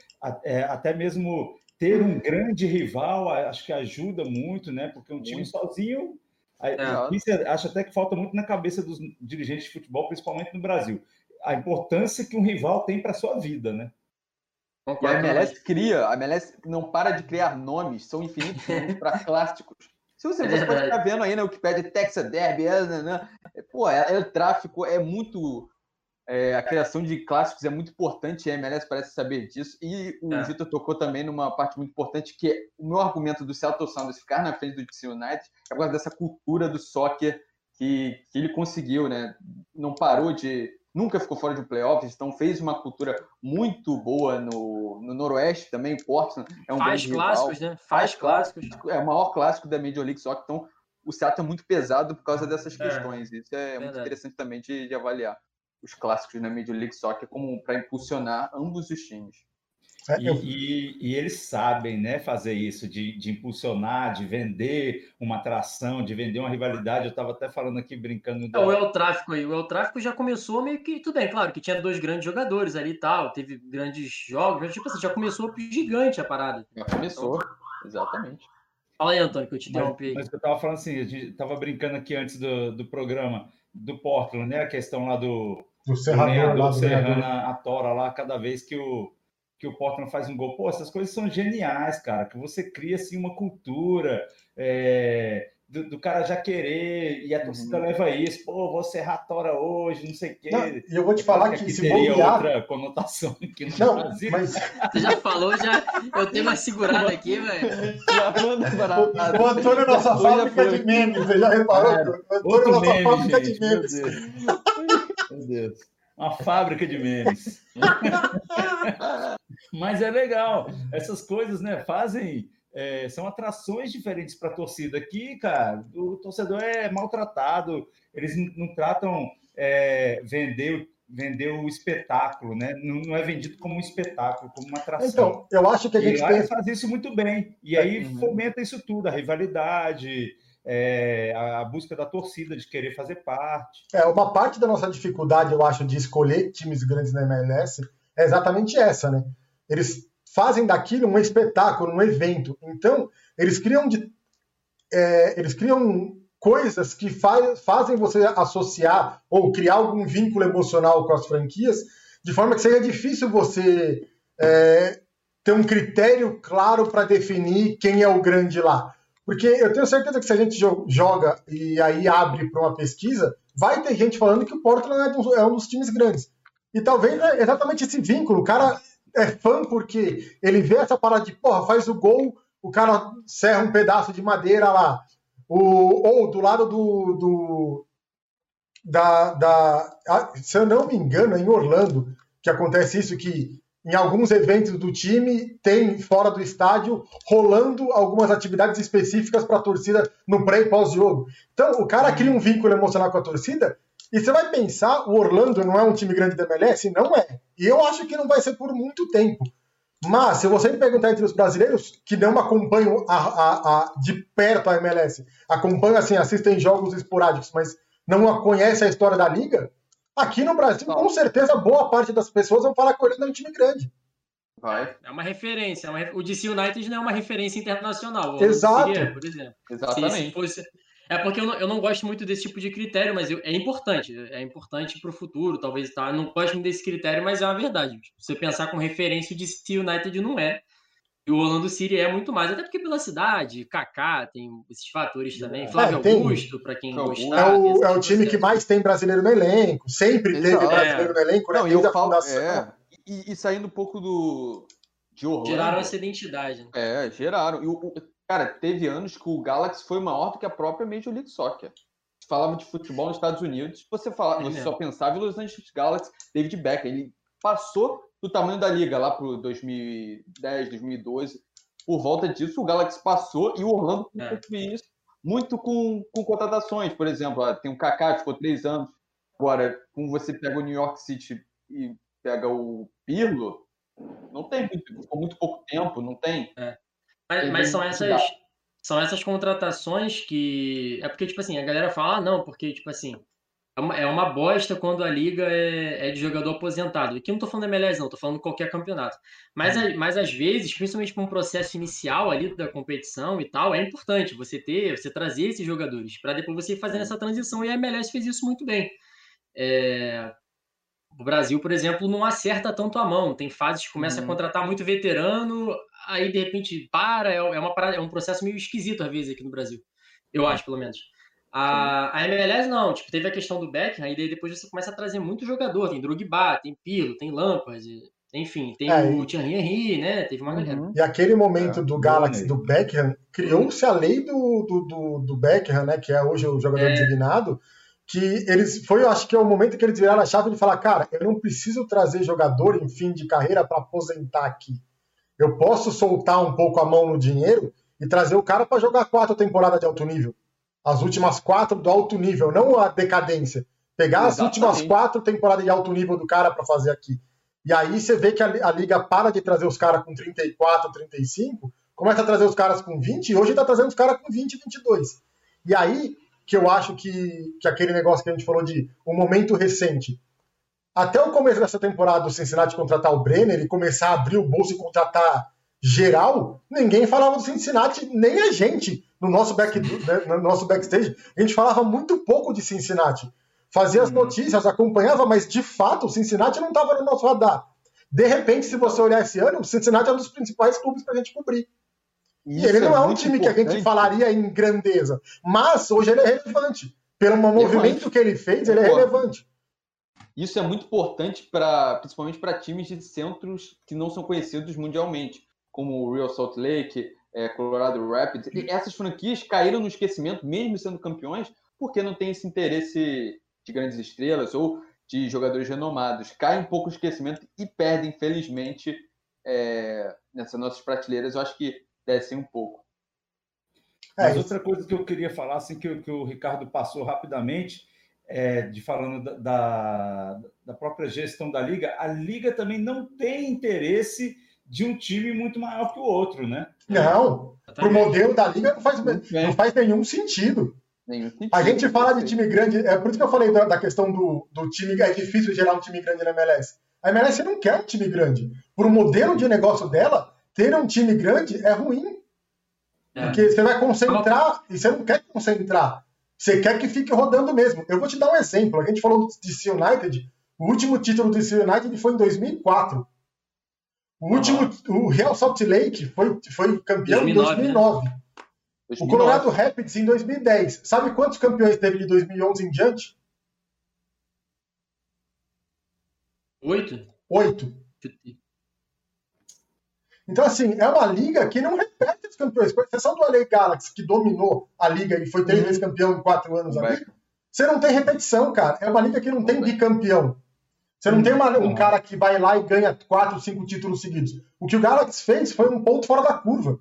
é, até mesmo ter um grande rival acho que ajuda muito, né? Porque um time muito. sozinho. É. Isso acho até que falta muito na cabeça dos dirigentes de futebol, principalmente no Brasil. A importância que um rival tem para a sua vida, né? E a MLS cria, a MLS não para de criar nomes, são infinitos para clássicos. Se você, você pode estar vendo aí na Wikipedia Texas Derby, é, né, né? pô, é, é, o tráfico é muito é, a criação de clássicos é muito importante e a MLS parece saber disso. E o é. Vitor tocou também numa parte muito importante, que é o meu argumento do Seattle Sounders ficar na frente do DC United é por causa dessa cultura do soccer que, que ele conseguiu, né? Não parou de. Nunca ficou fora de um playoffs, então fez uma cultura muito boa no, no Noroeste também. Portland é um Faz clássicos, rival. né? Faz, Faz clássicos. É o maior clássico da Major League Soccer, então o Seattle é muito pesado por causa dessas é. questões. Isso é Verdade. muito interessante também de, de avaliar os clássicos na Major League Soccer como para impulsionar ambos os times. É, e, e, e, eles sabem né, fazer isso, de, de, impulsionar, de vender uma atração, de vender uma rivalidade. Eu estava até falando aqui, brincando. Da... É, o El Tráfico aí. O El Tráfico já começou meio que. Tudo bem, claro, que tinha dois grandes jogadores ali e tal, teve grandes jogos, mas tipo assim, já começou gigante a parada. Já começou, exatamente. Fala aí, Antônio, que eu te interrompi aí. Mas eu estava falando assim, a gente estava brincando aqui antes do, do programa do Portland, né? A questão lá do do Serrador lá do Serrana a tora lá cada vez que o que o Portland faz um gol. Pô, essas coisas são geniais, cara, que você cria assim uma cultura é, do, do, cara já querer e a torcida uhum. leva isso. Pô, vou serrar tora hoje, não sei o quê. E eu vou te falar que, que se teria bobear... outra conotação aqui no não, Brasil. Mas... Você já falou, já eu tenho uma segurada aqui, velho. O Antônio é nossa fábrica de memes, você já reparou? O Antônio nossa meme, fábrica gente, de memes. Meu Deus. Uma fábrica de memes. Mas é legal. Essas coisas, né, fazem. É, são atrações diferentes para a torcida. Aqui, cara, o torcedor é maltratado, eles não, tratam é, vender, vender o espetáculo, né? Não, não, é vendido como um espetáculo, como uma atração. Então, eu acho que a gente e pensa... faz isso muito bem. E aí uhum. fomenta isso tudo, a rivalidade, é, a busca da torcida de querer fazer parte. É, uma parte da nossa dificuldade, eu acho, de escolher times grandes na MLS é exatamente essa, né? Eles fazem daquilo um espetáculo, um evento. Então, eles criam de, é, eles criam coisas que faz, fazem você associar ou criar algum vínculo emocional com as franquias, de forma que seja difícil você é, ter um critério claro para definir quem é o grande lá. Porque eu tenho certeza que se a gente joga e aí abre para uma pesquisa, vai ter gente falando que o Portland é um dos times grandes. E talvez é exatamente esse vínculo. O cara é fã porque ele vê essa parada de, porra, faz o gol, o cara serra um pedaço de madeira lá. O, ou do lado do. do da, da, se eu não me engano, é em Orlando que acontece isso, que em alguns eventos do time, tem fora do estádio rolando algumas atividades específicas para a torcida no pré e pós-jogo. Então, o cara cria um vínculo emocional com a torcida. E você vai pensar, o Orlando não é um time grande da MLS? Não é. E eu acho que não vai ser por muito tempo. Mas, se você me perguntar entre os brasileiros que não acompanham a, a, a, de perto a MLS, acompanham, assim, assistem jogos esporádicos, mas não conhecem a história da liga, Aqui no Brasil, com certeza, boa parte das pessoas vão falar que o Orlando é um time grande. Vai. É uma referência. É uma, o DC United não é uma referência internacional. Exato. Seria, por exemplo. Exatamente. Se, se fosse, É porque eu não, eu não gosto muito desse tipo de critério, mas eu, é importante. É importante para o futuro, talvez, tá? Eu não gosto muito desse critério, mas é uma verdade. Você pensar com referência de se United não é. E o Orlando City é muito mais, até porque pela cidade, Kaká, tem esses fatores também. Flávio é, Augusto, para quem não, gostar. É o, é o time que mais tem brasileiro no elenco. Sempre Exato. teve brasileiro é. no elenco, né? Não, e eu falo, é, e, e, saindo um pouco do. De Orlando, geraram essa identidade. Né? É, geraram. E o, Cara, teve anos que o Galaxy foi maior do que a própria Major League Soccer. Você falava de futebol nos Estados Unidos, você, falava, é você só pensava em Los Angeles Galaxy, David Beckham. Ele passou do tamanho da liga lá para 2010, 2012. Por volta disso, o Galaxy passou e o Orlando é. isso muito com, com contratações. Por exemplo, tem o Kaká, ficou três anos. Agora, como você pega o New York City e pega o Pirlo, não tem muito, ficou muito pouco tempo, não tem. É. Mas, mas são essas são essas contratações que é porque tipo assim a galera fala ah, não porque tipo assim é uma, é uma bosta quando a liga é, é de jogador aposentado. Aqui não tô falando da MLS, não, tô falando qualquer campeonato. Mas, uhum. mas às vezes, principalmente para um processo inicial ali da competição e tal, é importante você ter, você trazer esses jogadores para depois você ir fazendo essa transição. E a MLS fez isso muito bem. É, o Brasil, por exemplo, não acerta tanto a mão. Tem fases que começa uhum. a contratar muito veterano, aí de repente para, é, é, uma, é um processo meio esquisito às vezes aqui no Brasil. Eu acho, pelo menos. A, a MLS não, tipo, teve a questão do Beckham, aí depois você começa a trazer muito jogador, tem Drogba, tem Pirlo, tem Lampard, enfim, tem é, o Thierry Henry, né, teve uma galera. E aquele momento é, do Galaxy, do Beckham, criou-se a lei do, do, do, do, Beckham, né, que é hoje o jogador é. designado, que eles, foi, eu acho que é o momento que eles viraram a chave de falar, cara, eu não preciso trazer jogador em fim de carreira para aposentar aqui. Eu posso soltar um pouco a mão no dinheiro e trazer o cara para jogar quatro temporadas de alto nível. As últimas quatro do alto nível, não a decadência. Pegar Exatamente. as últimas quatro temporadas de alto nível do cara para fazer aqui. E aí você vê que a, a liga para de trazer os caras com 34, 35, começa a trazer os caras com 20 e hoje está trazendo os caras com 20, 22. E aí que eu acho que, que aquele negócio que a gente falou de um momento recente até o começo dessa temporada, o Cincinnati contratar o Brenner e começar a abrir o bolso e contratar geral, ninguém falava do Cincinnati, nem a gente, no nosso, back, né, no nosso backstage. A gente falava muito pouco de Cincinnati. Fazia as uhum. notícias, acompanhava, mas de fato o Cincinnati não estava no nosso radar. De repente, se você olhar esse ano, o Cincinnati é um dos principais clubes para a gente cobrir. E ele não é, é um time importante. que a gente falaria em grandeza, mas hoje ele é relevante. Pelo movimento que ele fez, ele é relevante. Isso é muito importante para, principalmente para times de centros que não são conhecidos mundialmente, como o Real Salt Lake, é, Colorado Rapids. E essas franquias caíram no esquecimento, mesmo sendo campeões, porque não tem esse interesse de grandes estrelas ou de jogadores renomados. Cai um pouco o esquecimento e perdem, infelizmente, é, nessas nossas prateleiras. Eu acho que descem um pouco. É, Mas outra coisa que eu queria falar, assim, que, que o Ricardo passou rapidamente, é, de falando da, da, da, própria gestão da liga, a liga também não tem interesse de um time muito maior que o outro, né? Não, para o modelo da liga não faz, não faz nenhum sentido. Nenhum sentido. A gente fala de time grande, é por isso que eu falei da, da questão do, do time, é difícil gerar um time grande na MLS. A MLS não quer um time grande. Para o modelo de negócio dela, ter um time grande é ruim. É. Porque você vai concentrar e você não quer concentrar. Você quer que fique rodando mesmo. Eu vou te dar um exemplo. A gente falou do DC United. O último título do DC United foi em 2004. O último, o Real Salt Lake foi, foi campeão 2009, em 2009. Né? O Colorado Rapids em 2010. Sabe quantos campeões teve de 2011 em diante? Oito. Oito. Então, assim, é uma liga que não repete os campeões. Com exceção do LA Galaxy, que dominou a liga e foi três uhum. vezes campeão em quatro anos ali, você não tem repetição, cara. É uma liga que não tem bicampeão. Você não tem uma, um cara que vai lá e ganha quatro, cinco títulos seguidos. O que o Galaxy fez foi um ponto fora da curva.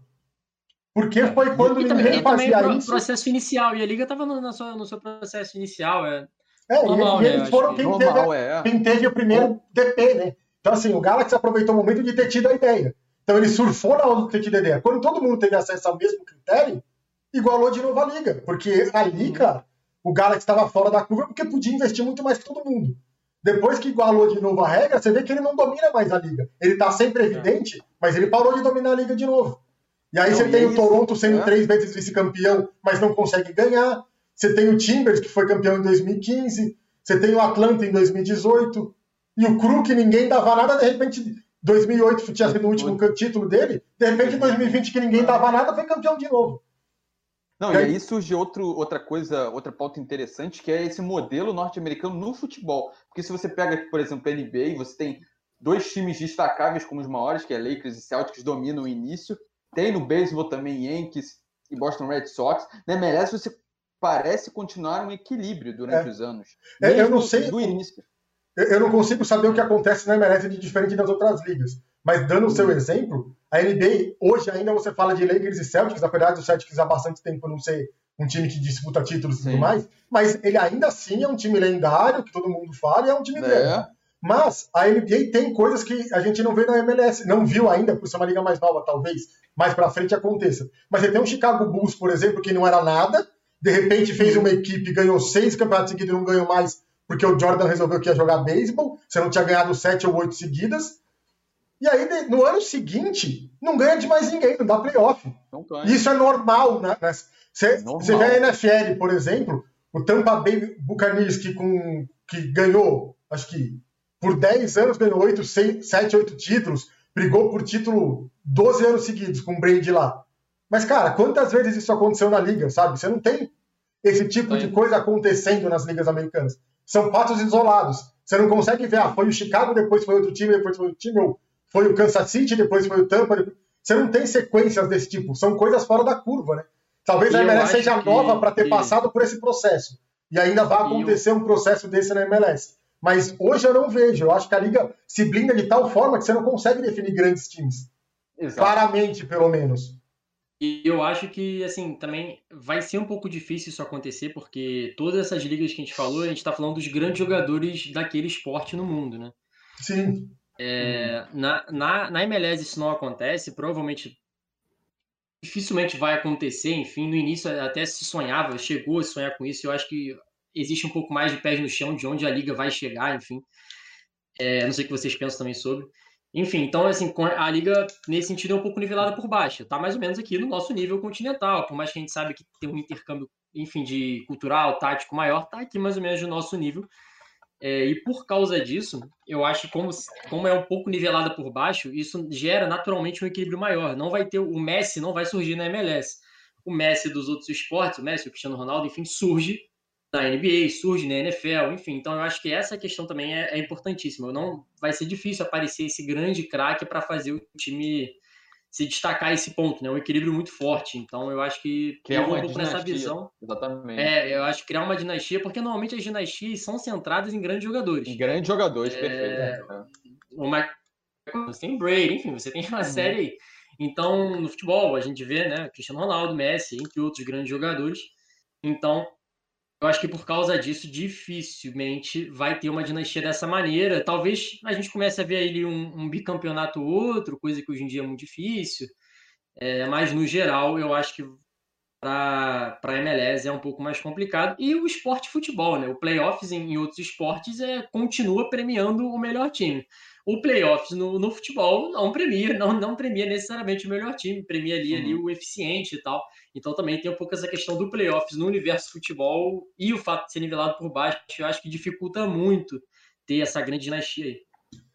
Porque foi quando e ninguém também, fazia também isso. processo inicial. E a liga estava no, no, seu, no seu processo inicial. É, é normal, e, eles né? foram quem, normal, teve, é. quem teve o primeiro DP, né? Então, assim, o Galaxy aproveitou o momento de ter tido a ideia. Então ele surfou na onda do TTDD. Quando todo mundo teve acesso ao mesmo critério, igualou de novo a liga. Porque ali, cara, o Galaxy estava fora da curva porque podia investir muito mais que todo mundo. Depois que igualou de novo a regra, você vê que ele não domina mais a liga. Ele está sempre evidente, mas ele parou de dominar a liga de novo. E aí não, você e tem é o Toronto sendo é. três vezes vice-campeão, mas não consegue ganhar. Você tem o Timbers, que foi campeão em 2015. Você tem o Atlanta em 2018. E o Cru, que ninguém dava nada, de repente, 2008 tinha sido o último título dele. De repente, em 2020, que ninguém dava nada, foi campeão de novo. Não, e aí surge outro, outra coisa, outra pauta interessante, que é esse modelo norte-americano no futebol. Porque se você pega, por exemplo, a NBA, você tem dois times destacáveis como os maiores, que é Lakers e Celtics, dominam o início. Tem no beisebol também Yankees e Boston Red Sox. Na MLS você parece continuar um equilíbrio durante É. os anos. É, eu não sei Do início. Eu não consigo saber o que acontece na MLS de diferente das outras ligas. Mas dando o seu exemplo, a NBA, hoje ainda você fala de Lakers e Celtics, apesar do Celtics há bastante tempo não ser um time que disputa títulos e tudo Sim. mais, mas ele ainda assim é um time lendário, que todo mundo fala, e é um time grande. É. Mas a NBA tem coisas que a gente não vê na MLS, não viu ainda, por ser uma liga mais nova, talvez mais pra frente aconteça. Mas você tem um Chicago Bulls, por exemplo, que não era nada, de repente fez uma equipe, ganhou seis campeonatos seguidos e não ganhou mais porque o Jordan resolveu que ia jogar beisebol, você não tinha ganhado sete ou oito seguidas. E aí, no ano seguinte, não ganha de mais ninguém, não dá playoff. Não. Isso é normal, né? Você Normal. você vê a NFL, por exemplo, o Tampa Bay Buccaneers, que, com, que ganhou, acho que por 10 anos ganhou 8, 7, 8 títulos, brigou por título 12 anos seguidos com o Brady lá. Mas, cara, quantas vezes isso aconteceu na liga, sabe? Você não tem esse tipo de coisa acontecendo nas ligas americanas. São fatos isolados. Você não consegue ver, ah, foi o Chicago, depois foi outro time, depois foi outro time, ou foi o Kansas City, depois foi o Tampa. depois- Você não tem sequências desse tipo. São coisas fora da curva, né? Talvez E a MLS seja que- nova para ter que- passado por esse processo. E ainda vai E eu- acontecer um processo desse na MLS. Mas hoje eu não vejo. Eu acho que a liga se blinda de tal forma que você não consegue definir grandes times. Exato. Claramente, pelo menos. E eu acho que, assim, também vai ser um pouco difícil isso acontecer, porque todas essas ligas que a gente falou, a gente tá falando dos grandes jogadores daquele esporte no mundo, né? Sim. É, na, na, na MLS isso não acontece, provavelmente dificilmente vai acontecer, enfim, no início até se sonhava, chegou a sonhar com isso, eu acho que existe um pouco mais de pés no chão de onde a liga vai chegar, enfim. É, não sei o que vocês pensam também sobre. Enfim, então, assim, a liga, nesse sentido, é um pouco nivelada por baixo. Tá mais ou menos aqui no nosso nível continental, por mais que a gente sabe que tem um intercâmbio, enfim, de cultural, tático maior, tá aqui mais ou menos no nosso nível. É, e por causa disso, eu acho que como, como é um pouco nivelada por baixo, isso gera naturalmente um equilíbrio maior. Não vai ter o Messi, não vai surgir na MLS. O Messi dos outros esportes, o Messi, o Cristiano Ronaldo, enfim, surge na NBA, surge na NFL, enfim. Então eu acho que essa questão também é, é importantíssima. Não vai ser difícil aparecer esse grande craque para fazer o time se destacar esse ponto, né? Um equilíbrio muito forte. Então eu acho que é vou uma um dinastia. visão. Exatamente. É, eu acho que criar uma dinastia, porque normalmente as dinastias são centradas em grandes jogadores. E grandes jogadores, É, perfeito. É. O Michael, você tem Brady, enfim, você tem uma Uhum. série aí. Então, no futebol, a gente vê, né, Cristiano Ronaldo, Messi, entre outros grandes jogadores. Então, eu acho que por causa disso, dificilmente vai ter uma dinastia dessa maneira. Talvez a gente comece a ver aí um, um bicampeonato ou outro, coisa que hoje em dia é muito difícil. É, mas, no geral, eu acho que para a MLS é um pouco mais complicado. E o esporte futebol, né? O playoffs em, em outros esportes é, continua premiando o melhor time. O playoffs no, no futebol não premia, não, não premia necessariamente o melhor time, premia ali, ali o eficiente e tal. Então também tem um pouco essa questão do playoffs no universo futebol e o fato de ser nivelado por baixo, eu acho que dificulta muito ter essa grande dinastia aí.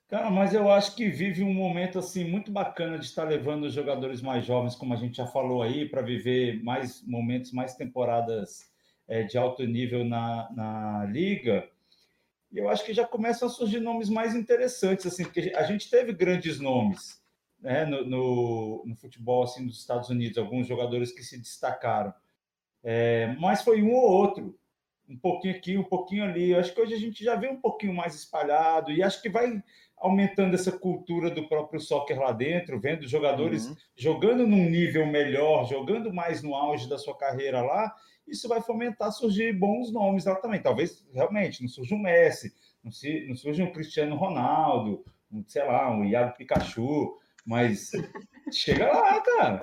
Cara, mas eu acho que vive um momento assim muito bacana de estar levando os jogadores mais jovens, como a gente já falou aí, para viver mais momentos, mais temporadas é, de alto nível na, na liga. E eu acho que já começam a surgir nomes mais interessantes, assim, porque a gente teve grandes nomes né, no, no, no futebol assim, dos Estados Unidos, alguns jogadores que se destacaram. É, mas foi um ou outro, um pouquinho aqui, um pouquinho ali. Eu acho que hoje a gente já vê um pouquinho mais espalhado e acho que vai aumentando essa cultura do próprio soccer lá dentro, vendo jogadores uhum. jogando num nível melhor, jogando mais no auge da sua carreira lá, isso vai fomentar surgir bons nomes lá também. Talvez realmente não surja um Messi, não, se, não surja um Cristiano Ronaldo, um, sei lá, um Iago Pikachu, mas chega lá, cara.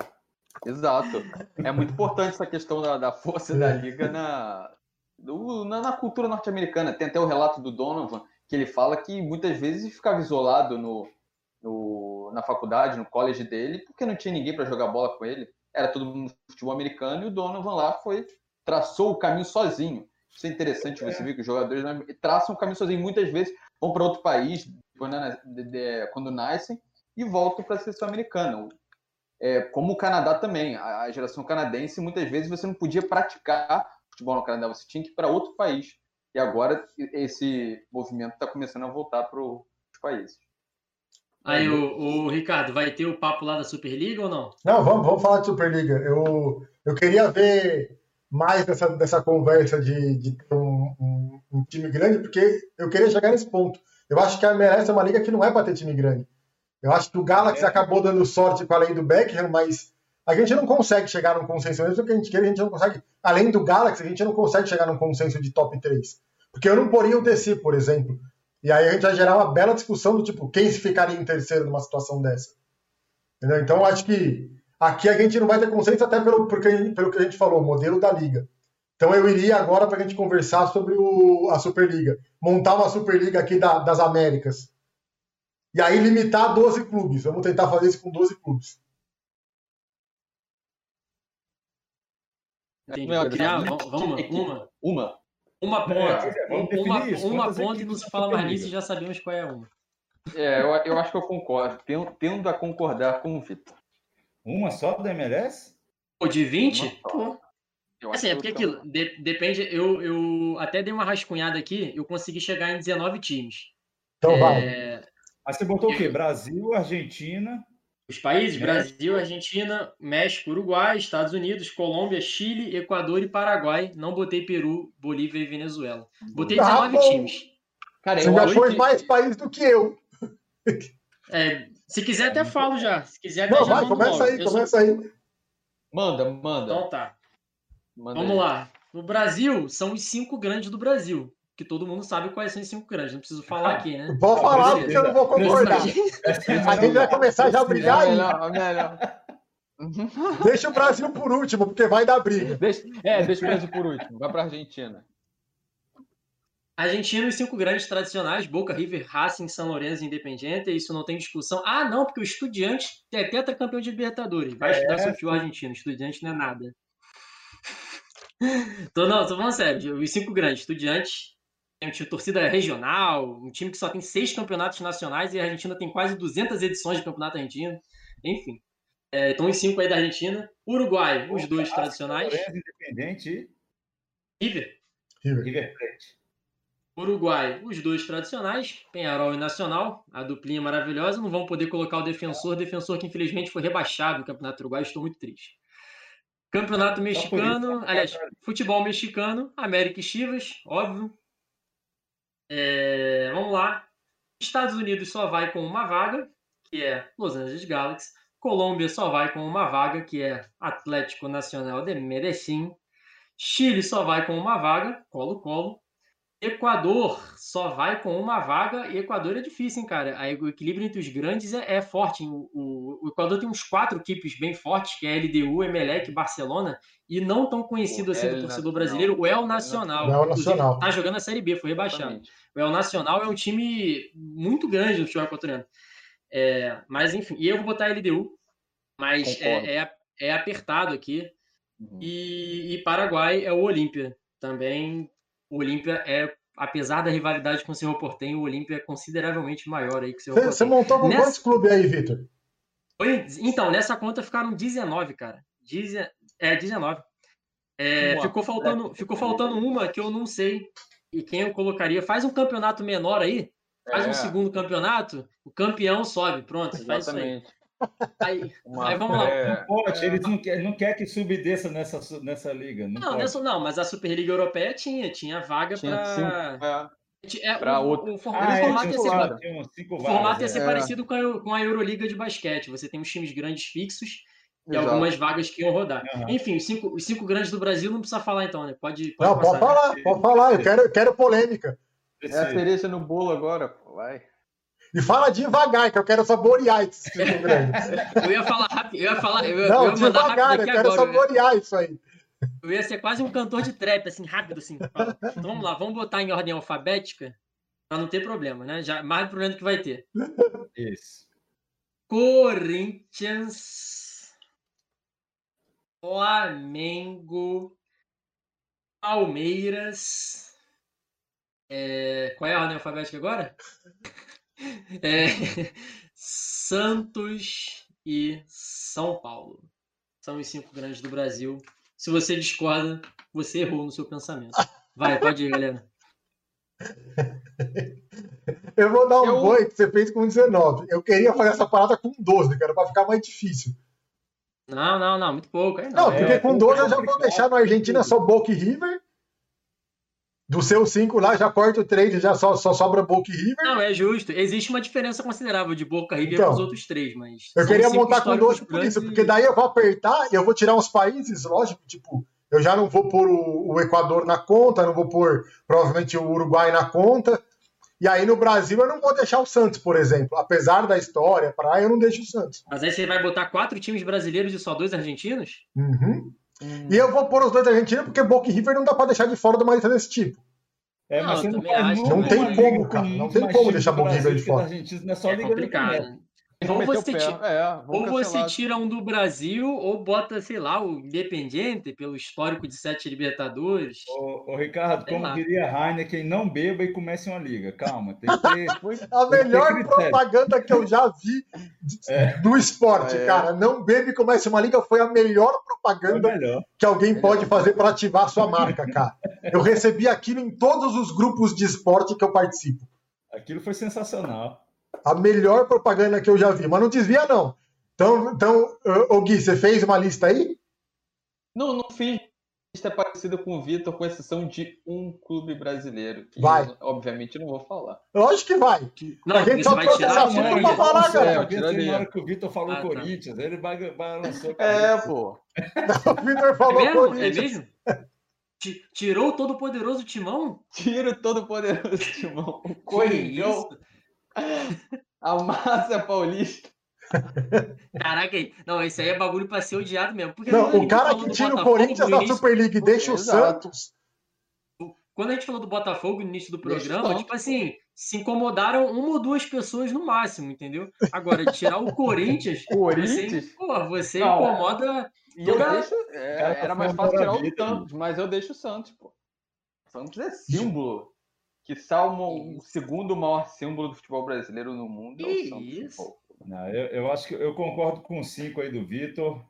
Exato. É muito importante essa questão da, da força da liga na, do, na, na cultura norte-americana. Tem até o relato do Donovan, que ele fala que muitas vezes ficava isolado no, no, na faculdade, no college dele, porque não tinha ninguém para jogar bola com ele. Era todo mundo no futebol americano e o Donovan lá foi traçou o caminho sozinho. Isso é interessante você ver que os jogadores traçam o caminho sozinho. Muitas vezes vão para outro país quando, né, quando nascem e voltam para a seleção americana. É, como o Canadá também, a geração canadense, muitas vezes você não podia praticar futebol no Canadá, você tinha que ir para outro país. E agora esse movimento está começando a voltar para os países. Aí, o, o, Ricardo, vai ter o papo lá da Superliga ou não? Não, vamos, vamos falar de Superliga. Eu, eu queria ver mais dessa, dessa conversa de, de ter um, um, um, time grande, porque eu queria chegar nesse ponto. Eu acho que a MLS é uma liga que não é para ter time grande. Eu acho que o Galaxy é. acabou dando sorte com a lei do Beckham, mas a gente não consegue chegar num consenso. Mesmo que a gente queira, a gente não consegue. Além do Galaxy, a gente não consegue chegar num consenso de top 3. Porque eu não poria o DC, por exemplo. E aí a gente vai gerar uma bela discussão do tipo, quem se ficaria em terceiro numa situação dessa. Entendeu? Então eu acho que aqui a gente não vai ter consenso até pelo, porque, pelo que a gente falou, o modelo da liga. Então eu iria agora para a gente conversar sobre o, a Superliga. Montar uma Superliga aqui da, das Américas. E aí limitar 12 clubes. Vamos tentar fazer isso com 12 clubes. criar, vamos, uma. Uma. Uma ponte. É, uma, isso, uma ponte não se fala mais nisso e já sabemos qual é uma. É, eu, eu acho que eu concordo. Tendo, tendo a concordar com o Vitor. Uma só do MLS? Pô, de 20? Pô. Assim, é porque aquilo, de, depende, eu, eu até dei uma rascunhada aqui, eu consegui chegar em 19 times. Então é, vai. Mas você botou o quê? Brasil, Argentina. Os países: México. Brasil, Argentina, México, Uruguai, Estados Unidos, Colômbia, Chile, Equador e Paraguai. Não botei Peru, Bolívia e Venezuela. Botei 19 ah, times. Cara, Você já foi mais país do que eu. É, se quiser, até falo já. Se quiser, Não, vai, começa logo. aí, eu começa sou... aí. Manda, manda. Então tá. Manda Vamos aí. lá. No Brasil, são os cinco grandes do Brasil que todo mundo sabe quais são os cinco grandes. Não preciso falar aqui, né? Vou falar porque eu não vou concordar. A gente vai começar já a brigar aí. Melhor, melhor. Deixa o Brasil por último, porque vai dar briga. Deixa, é, deixa o Brasil por último. Vai para a Argentina. Argentina, os cinco grandes tradicionais, Boca, River, Racing, São Lourenço e Independiente, isso não tem discussão. Ah, não, porque o Estudiante é tetracampeão de Libertadores. Vai é. estudar seu fio argentino, Estudiante não é nada. tô, não, tô falando sério, os cinco grandes, Estudiante, tem um time torcida regional, um time que só tem seis campeonatos nacionais e a Argentina tem quase 200 edições de campeonato argentino. Enfim. É, então, os cinco aí da Argentina. Uruguai, os dois tradicionais. Independente River. River. River Plate. Uruguai, os dois tradicionais, Penharol e Nacional, a duplinha maravilhosa. Não vão poder colocar o defensor, defensor que infelizmente foi rebaixado do Campeonato Uruguai. Estou muito triste. Campeonato Mexicano, aliás, futebol mexicano, América e Chivas, óbvio. É, vamos lá. Estados Unidos só vai com uma vaga, que é Los Angeles Galaxy. Colômbia só vai com uma vaga, que é Atlético Nacional de Medellín. Chile só vai com uma vaga, Colo-Colo. Equador só vai com uma vaga e Equador é difícil, hein, cara? o equilíbrio entre os grandes é, é forte. O, o, o, Equador tem uns quatro equipes bem fortes, que é LDU, Emelec, Barcelona, e não tão conhecido o assim do torcedor brasileiro, o El Nacional. O El Nacional. Tá jogando a Série B, foi rebaixado. Exatamente. O El Nacional é um time muito grande do futebol equatoriano. É, mas, enfim, e eu vou botar LDU, mas é, é, é, apertado aqui. Uhum. E, e Paraguai é o Olímpia. Também o Olímpia é, apesar da rivalidade com o Cerro Portenho, o Olímpia é consideravelmente maior aí que o Cerro Portenho. Você montou com Nessa... quantos clubes aí, Vitor? Então, nessa conta ficaram 19, cara. Deze... É, 19. É, ficou, faltando, ficou faltando uma que eu não sei e quem eu colocaria. Faz um campeonato menor aí, faz é. um segundo campeonato, o campeão sobe, pronto, Exatamente. Aí. Uma, aí vamos lá. É, não pode, eles não querem não quer que subdesça nessa, nessa liga. Não, não, nessa, não, mas a Superliga Europeia tinha, tinha vaga para. É, para outro. O, formato, ah, é, ia ser, o formato ia ser é. parecido com a, com a Euroliga de basquete. Você tem os times grandes fixos e Exato. algumas vagas que iam rodar. Uhum. Enfim, os cinco, os cinco grandes do Brasil não precisa falar então, né? Pode, pode Não, passar, pode falar, né? pode falar. Eu quero, quero polêmica. É a cereja no bolo agora, pô. Vai. E fala devagar, que eu quero saborear esse Eu ia falar rápido, eu ia falar. Eu, Não, eu ia devagar, eu quero agora, saborear eu ia... isso aí. Eu ia ser quase um cantor de trap, assim, rápido, assim. Então vamos lá, vamos botar em ordem alfabética, para não ter problema, né? Já, mais problema que vai ter. Isso. Corinthians, Flamengo, Palmeiras. É, Qual é a ordem alfabética agora? É, Santos e São Paulo. São os cinco grandes do Brasil. Se você discorda, você errou no seu pensamento. Vai, pode ir, galera. Eu vou dar um Eu- boi que você fez com 19. Eu queria fazer essa parada com 12, cara, pra ficar mais difícil. Não, não, não, muito pouco. Aí não. Não, porque é, com 12 eu já vou deixar no Argentina só Boca e River. Do seu 5 lá, já corta o 3 e já só, só sobra Boca e River. Não, é justo. Existe uma diferença considerável de Boca River Então, para os outros três, mas. Eu queria montar com 12 por isso, grandes porque e- daí eu vou apertar e eu vou tirar uns países, lógico, tipo, eu já não vou pôr o, o Equador na conta, não vou pôr provavelmente o Uruguai na conta. E aí no Brasil eu não vou deixar o Santos, por exemplo. Apesar da história, para eu não deixo o Santos. Mas aí você vai botar quatro times brasileiros e só dois argentinos? Uhum. E eu vou pôr os dois argentinos porque Boca e River não dá pra deixar de fora de uma lista desse tipo. É, Não, mas você não acho. Não tem uma como, cara, não tem como deixar Boca River Brasil de fora. argentinos, não é só É liga complicado. Ou meter você, o pé. ti- É, ou você tira um do Brasil, ou bota, sei lá, o Independiente, pelo histórico de sete Libertadores. Ô, ô, Ricardo, Sei como lá. diria Heineken, não beba e comece uma liga. Calma, tem que ter. A que ter melhor critério. propaganda que eu já vi É. do esporte, É. cara. Não bebe e comece uma liga foi a melhor É propaganda melhor. que alguém pode fazer para ativar a sua marca, cara. Eu recebi aquilo em todos os grupos de esporte que eu participo. Aquilo foi sensacional. A melhor propaganda que eu já vi. Mas não desvia, não. Então, então ô, Gui, você fez uma lista aí? Não, não fiz lista parecida com o Vitor, com exceção de um clube brasileiro. Que Vai. eu, obviamente não vou falar. Lógico que vai. Não, A gente só vai trouxe tirar esse a assunto pra falar, cara. É, na hora que o Vitor falou Ah, tá. Corinthians, ele ba- balançou. É, pô. O Vitor É falou mesmo? É Corinthians. mesmo? Ti- Tirou o todo-poderoso timão? Tiro todo poderoso timão. O Coringão. Isso? A massa paulista. Caraca, aí- não, esse aí é bagulho pra ser odiado mesmo. Porque Não, a o cara que tira o Corinthians da Super League e deixa o. Santos. Quando a gente falou do Botafogo no início do programa, tipo assim, se incomodaram uma ou duas pessoas no máximo, entendeu? Agora, tirar o Corinthians, Corinthians? você, pô, você Não. incomoda. E eu deixo. é, Cara, tá era mais fácil tirar o Santos, mas eu deixo o Santos, pô. Santos é símbolo. Que salmo o segundo maior símbolo do futebol brasileiro no mundo é isso? pô. Não, eu, eu acho que eu concordo com o 5 aí do Vitor.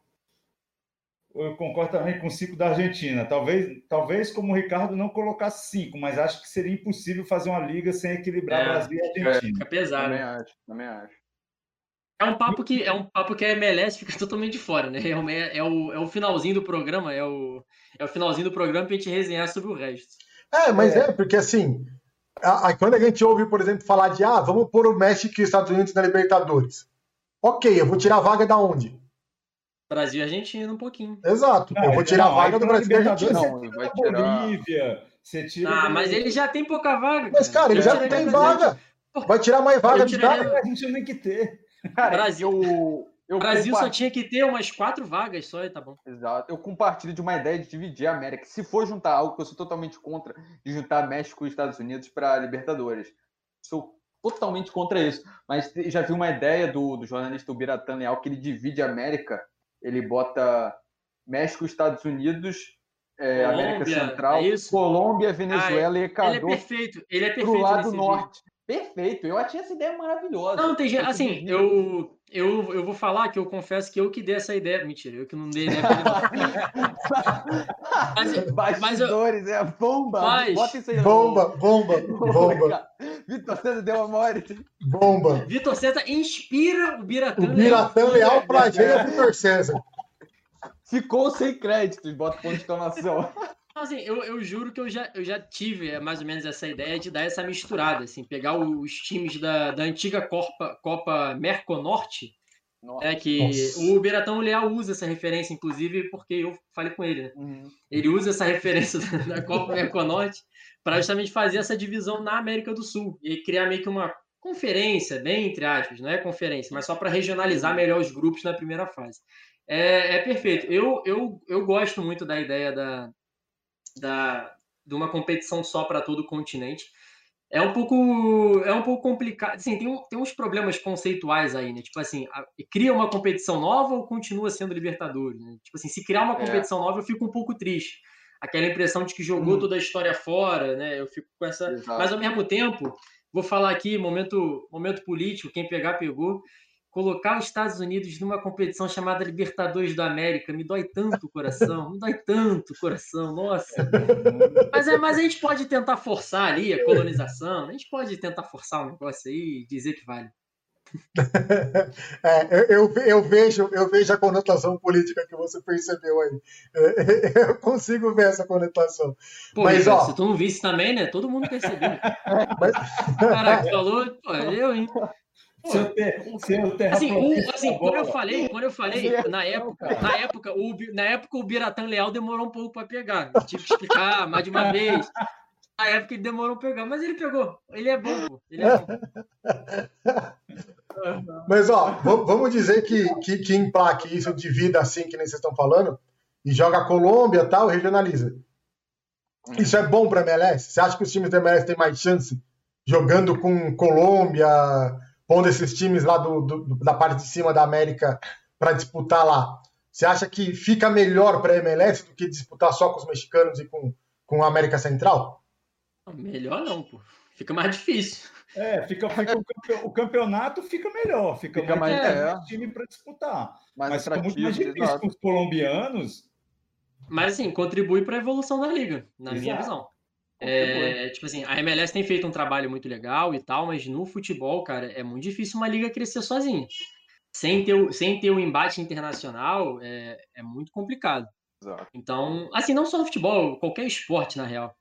Eu concordo também com o 5 da Argentina. Talvez, talvez como o Ricardo não colocasse 5, mas acho que seria impossível fazer uma liga sem equilibrar É. Brasil e Argentina. Fica pesado. Também acho, também acho. É um papo que é um papo que a MLS fica totalmente de fora, né? É, o- é o, é o finalzinho do programa, é o, é o finalzinho do programa pra gente resenhar sobre o resto. É, mas é, porque assim, a- a- quando a gente ouve, por exemplo, falar de ah, vamos pôr o México e os Estados Unidos na Libertadores. Ok, eu vou tirar a vaga da onde? Brasil e Argentina um pouquinho. Exato, eu vou tirar Não, a vaga do Brasil e Argentina. Não, Você vai tirar- Bolívia, você tira. Ah, mas ele já tem pouca vaga. Mas, cara, ele já tem vaga. Vai tirar mais vaga de cara. A gente não tem que ter. Cara, Brasil- eu, Brasil só tinha que ter umas quatro vagas só e tá bom. Exato. Eu compartilho de uma ideia de dividir a América. Se for juntar algo que eu sou totalmente contra, de juntar México e Estados Unidos para Libertadores. Sou totalmente contra isso. Mas já vi uma ideia do, do jornalista Biratã Leal que ele divide a América. Ele bota México, Estados Unidos, é, Colômbia, América Central, é? Colômbia, Venezuela e Ele é Equador perfeito, ele é pro perfeito lado nesse vídeo. Perfeito. Eu achei essa ideia maravilhosa. Não, tem gente, assim, divide- eu, eu, eu vou falar que eu confesso que eu que dei essa ideia. Mentira, eu que não dei ideia pra ele, não. Mas- Bastidores, é bomba. Mas- Bota isso aí. Bomba, bomba, bomba, Vitor César deu a maior. bomba. Vitor César inspira o Biratã. O Biratã Leal plageia Vitor César. Ficou sem créditos, bota ponto de exclamação. Então, assim, eu, eu juro que eu já, eu já tive é, mais ou menos essa ideia de dar essa misturada, assim, pegar os times da, da antiga Copa, Copa Merconorte, Nossa. é que Nossa. o Biratão Leal usa essa referência, inclusive, porque eu falei com ele, né? Uhum. Ele usa essa referência da, da Copa Merconorte para justamente fazer essa divisão na América do Sul e criar meio que uma conferência, bem entre aspas, não é conferência, mas só para regionalizar melhor os grupos na primeira fase. É, é perfeito. Eu, eu, eu gosto muito da ideia da, da, de uma competição só para todo o continente. É um pouco é um pouco complicado. Assim, tem, tem uns problemas conceituais aí, né? Tipo assim, a- cria uma competição nova ou continua sendo Libertadores? né? Tipo assim, se criar uma É. competição nova, eu fico um pouco triste. aquela impressão de que jogou Hum. toda a história fora, né? Eu fico com essa. Exato. Mas ao mesmo tempo, vou falar aqui, momento, momento político, quem pegar, pegou. Colocar os Estados Unidos numa competição chamada Libertadores da América me dói tanto o coração, me dói tanto o coração, nossa. Mas, é, mas a gente pode tentar forçar ali a colonização, a gente pode tentar forçar um negócio aí e dizer que vale. É, eu, eu, eu vejo, eu vejo a conotação política que você percebeu aí. É, Eu consigo ver essa conotação. Pô, Mas, Ricardo, ó- se tu não visse também, né? Todo mundo percebeu. Mas, Caraca, falou, pô, eu, hein? Se eu, ter, se eu ter Assim, o- assim, quando eu falei, quando eu falei, na época, na época, o, na época o Biratã Leal demorou um pouco para pegar. Tive que explicar mais de uma vez. Na época ele demorou para pegar, mas ele pegou. Ele é bom, pô. Ele é bom. mas ó, vamos dizer que, que, que emplaque isso de vida assim, que nem vocês estão falando, e joga a Colômbia e tal, regionaliza. Isso é bom para MLS? Você acha que os times da MLS têm mais chance jogando com Colômbia, pondo esses times lá do, do- da parte de cima da América para disputar lá? Você acha que fica melhor para a MLS do que disputar só com os mexicanos e com, com a América Central? Melhor não, pô. Fica mais difícil. É, fica, fica o, campe- o campeonato fica melhor, fica, Fica mais, mais- é. time para disputar. Mais Mas fica muito mais difícil com os colombianos. Mas assim, contribui para a evolução da liga, na minha Exato. visão. É, tipo assim, a MLS tem feito um trabalho muito legal e tal, mas no futebol, cara, é muito difícil uma liga crescer sozinha. Sem ter, o- sem ter o embate internacional, é, é muito complicado. Exato. Então, assim, não só no futebol, qualquer esporte, na real.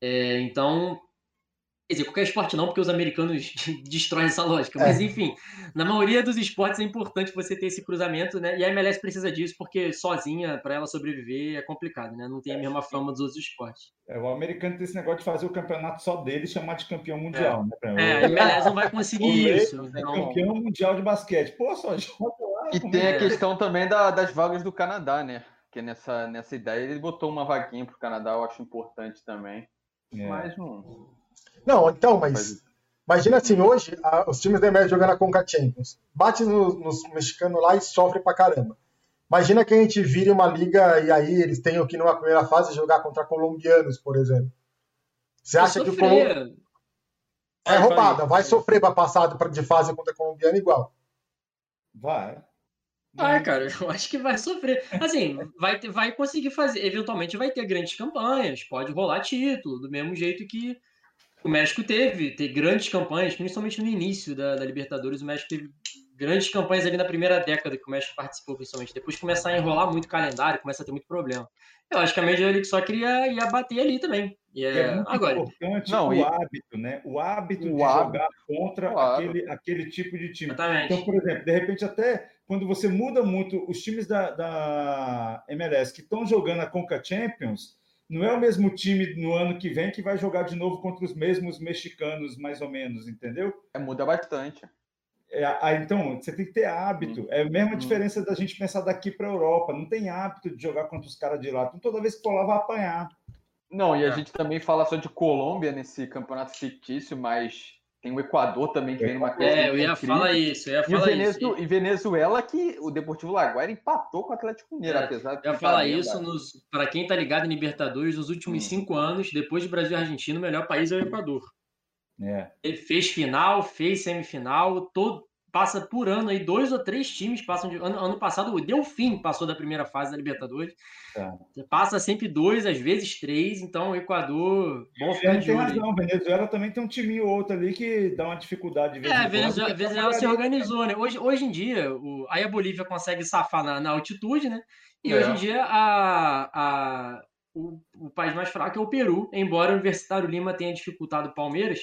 É, então, quer dizer, qualquer esporte não, porque os americanos destroem essa lógica. Mas, É. enfim, na maioria dos esportes é importante você ter esse cruzamento, né? E a MLS precisa disso, porque sozinha, para ela sobreviver, é complicado, né? Não tem a mesma fama dos outros esportes. É, o americano tem esse negócio de fazer o campeonato só dele e chamar de campeão mundial. Né? Pra- É, a MLS não vai conseguir O isso. é Então, campeão mundial de basquete. Pô, só joga lá. E tem é a que é? questão também da- das vagas do Canadá, né? Que nessa, nessa ideia ele botou uma vaguinha pro Canadá, eu acho importante também. É. Mas não. Não, então, Mas- mas imagina assim, hoje a- os times da MLS jogando a Conca Champions, bate no- nos mexicanos lá e sofre pra caramba. Imagina que a gente vire uma liga e aí eles tenham que numa primeira fase jogar contra colombianos, por exemplo. Você acha que o sofrer. é Vai, roubada, vai. vai sofrer pra passar de fase contra colombiano igual. Vai. Vai, cara, eu acho que vai sofrer. Assim, vai, ter- vai conseguir fazer, eventualmente vai ter grandes campanhas, pode rolar título, do mesmo jeito que o México teve, ter grandes campanhas, principalmente no início da, da Libertadores, o México teve grandes campanhas ali na primeira década que o México participou, principalmente. Depois começar a enrolar muito o calendário, começa a ter muito problema. Eu acho que a Major League só queria ia bater ali também. E É, é, muito agora, importante Não, o e- hábito, né? O hábito O de hábito, jogar contra claro. aquele, aquele tipo de time. exatamente. Então, por exemplo, de repente, até quando você muda muito os times da, da MLS que estão jogando a Conca Champions, não é o mesmo time no ano que vem que vai jogar de novo contra os mesmos mexicanos, mais ou menos, entendeu? É, muda bastante. É, então, você tem que ter hábito. É a mesma Hum. diferença da gente pensar daqui para a Europa. Não tem hábito de jogar contra os caras de lá. Então, toda vez que for lá, vai apanhar. Não, e a É. gente também fala só de Colômbia nesse campeonato fictício, mas tem o Equador também que vem numa É, eu ia incrível. falar isso, eu ia E, falar Venezu- isso. e Venezuela que o Deportivo Laguaira empatou com o Atlético Mineiro, É, apesar de Eu ia falar isso nos, para quem tá ligado em Libertadores, nos últimos Hum. cinco anos, depois de Brasil e Argentina, o melhor país é o Equador. É. Ele fez final, fez semifinal, todo passa por ano aí, dois ou três times passam de. Ano, ano passado o Delfim passou da primeira fase da Libertadores. Tá. Passa sempre dois, às vezes três, então o Equador. Bom ficar de tem razão, Venezuela também tem um time ou outro ali que dá uma dificuldade de vez em É, a quando. Venezuela, tá Venezuela se ali- organizou, né? Hoje, hoje em dia, o, aí a Bolívia consegue safar na, na altitude, né? E É. hoje em dia a, a, o, o país mais fraco é o Peru, embora o Universitário Lima tenha dificultado o Palmeiras,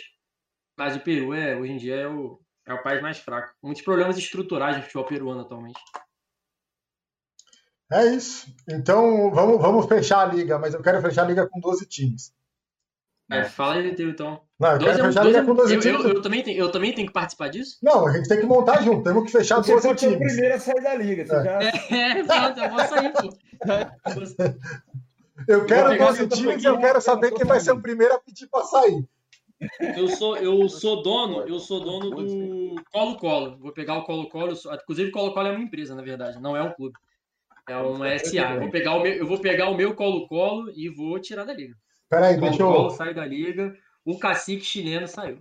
mas o Peru é, hoje em dia é o, é o país mais fraco. Muitos problemas estruturais no futebol peruano atualmente. É isso. Então vamos, vamos fechar a liga, mas eu quero fechar a liga com 12 times. É, fala aí, teu, então. Não, eu quero é fechar a liga é- com 12 eu, times. eu, eu também tenho, eu também tenho que participar disso? Não, a gente tem que montar junto, temos que fechar Você 12 pode ser o times. primeiro a sair da liga. Você É. já... É, pronto, eu vou sair, pô. Eu quero pegar 12 junto times e eu quero saber quem vai ser o primeiro a pedir para sair. Eu sou, eu sou dono, eu sou dono do Colo-Colo. Vou pegar o Colo-Colo. sou- Inclusive, o Colo-Colo é uma empresa, na verdade, não é um clube. É um SA. Eu vou pegar o meu, eu vou pegar o meu Colo-Colo e vou tirar da liga. Peraí, deixa Colo-Colo eu, sai da liga. O cacique chileno saiu.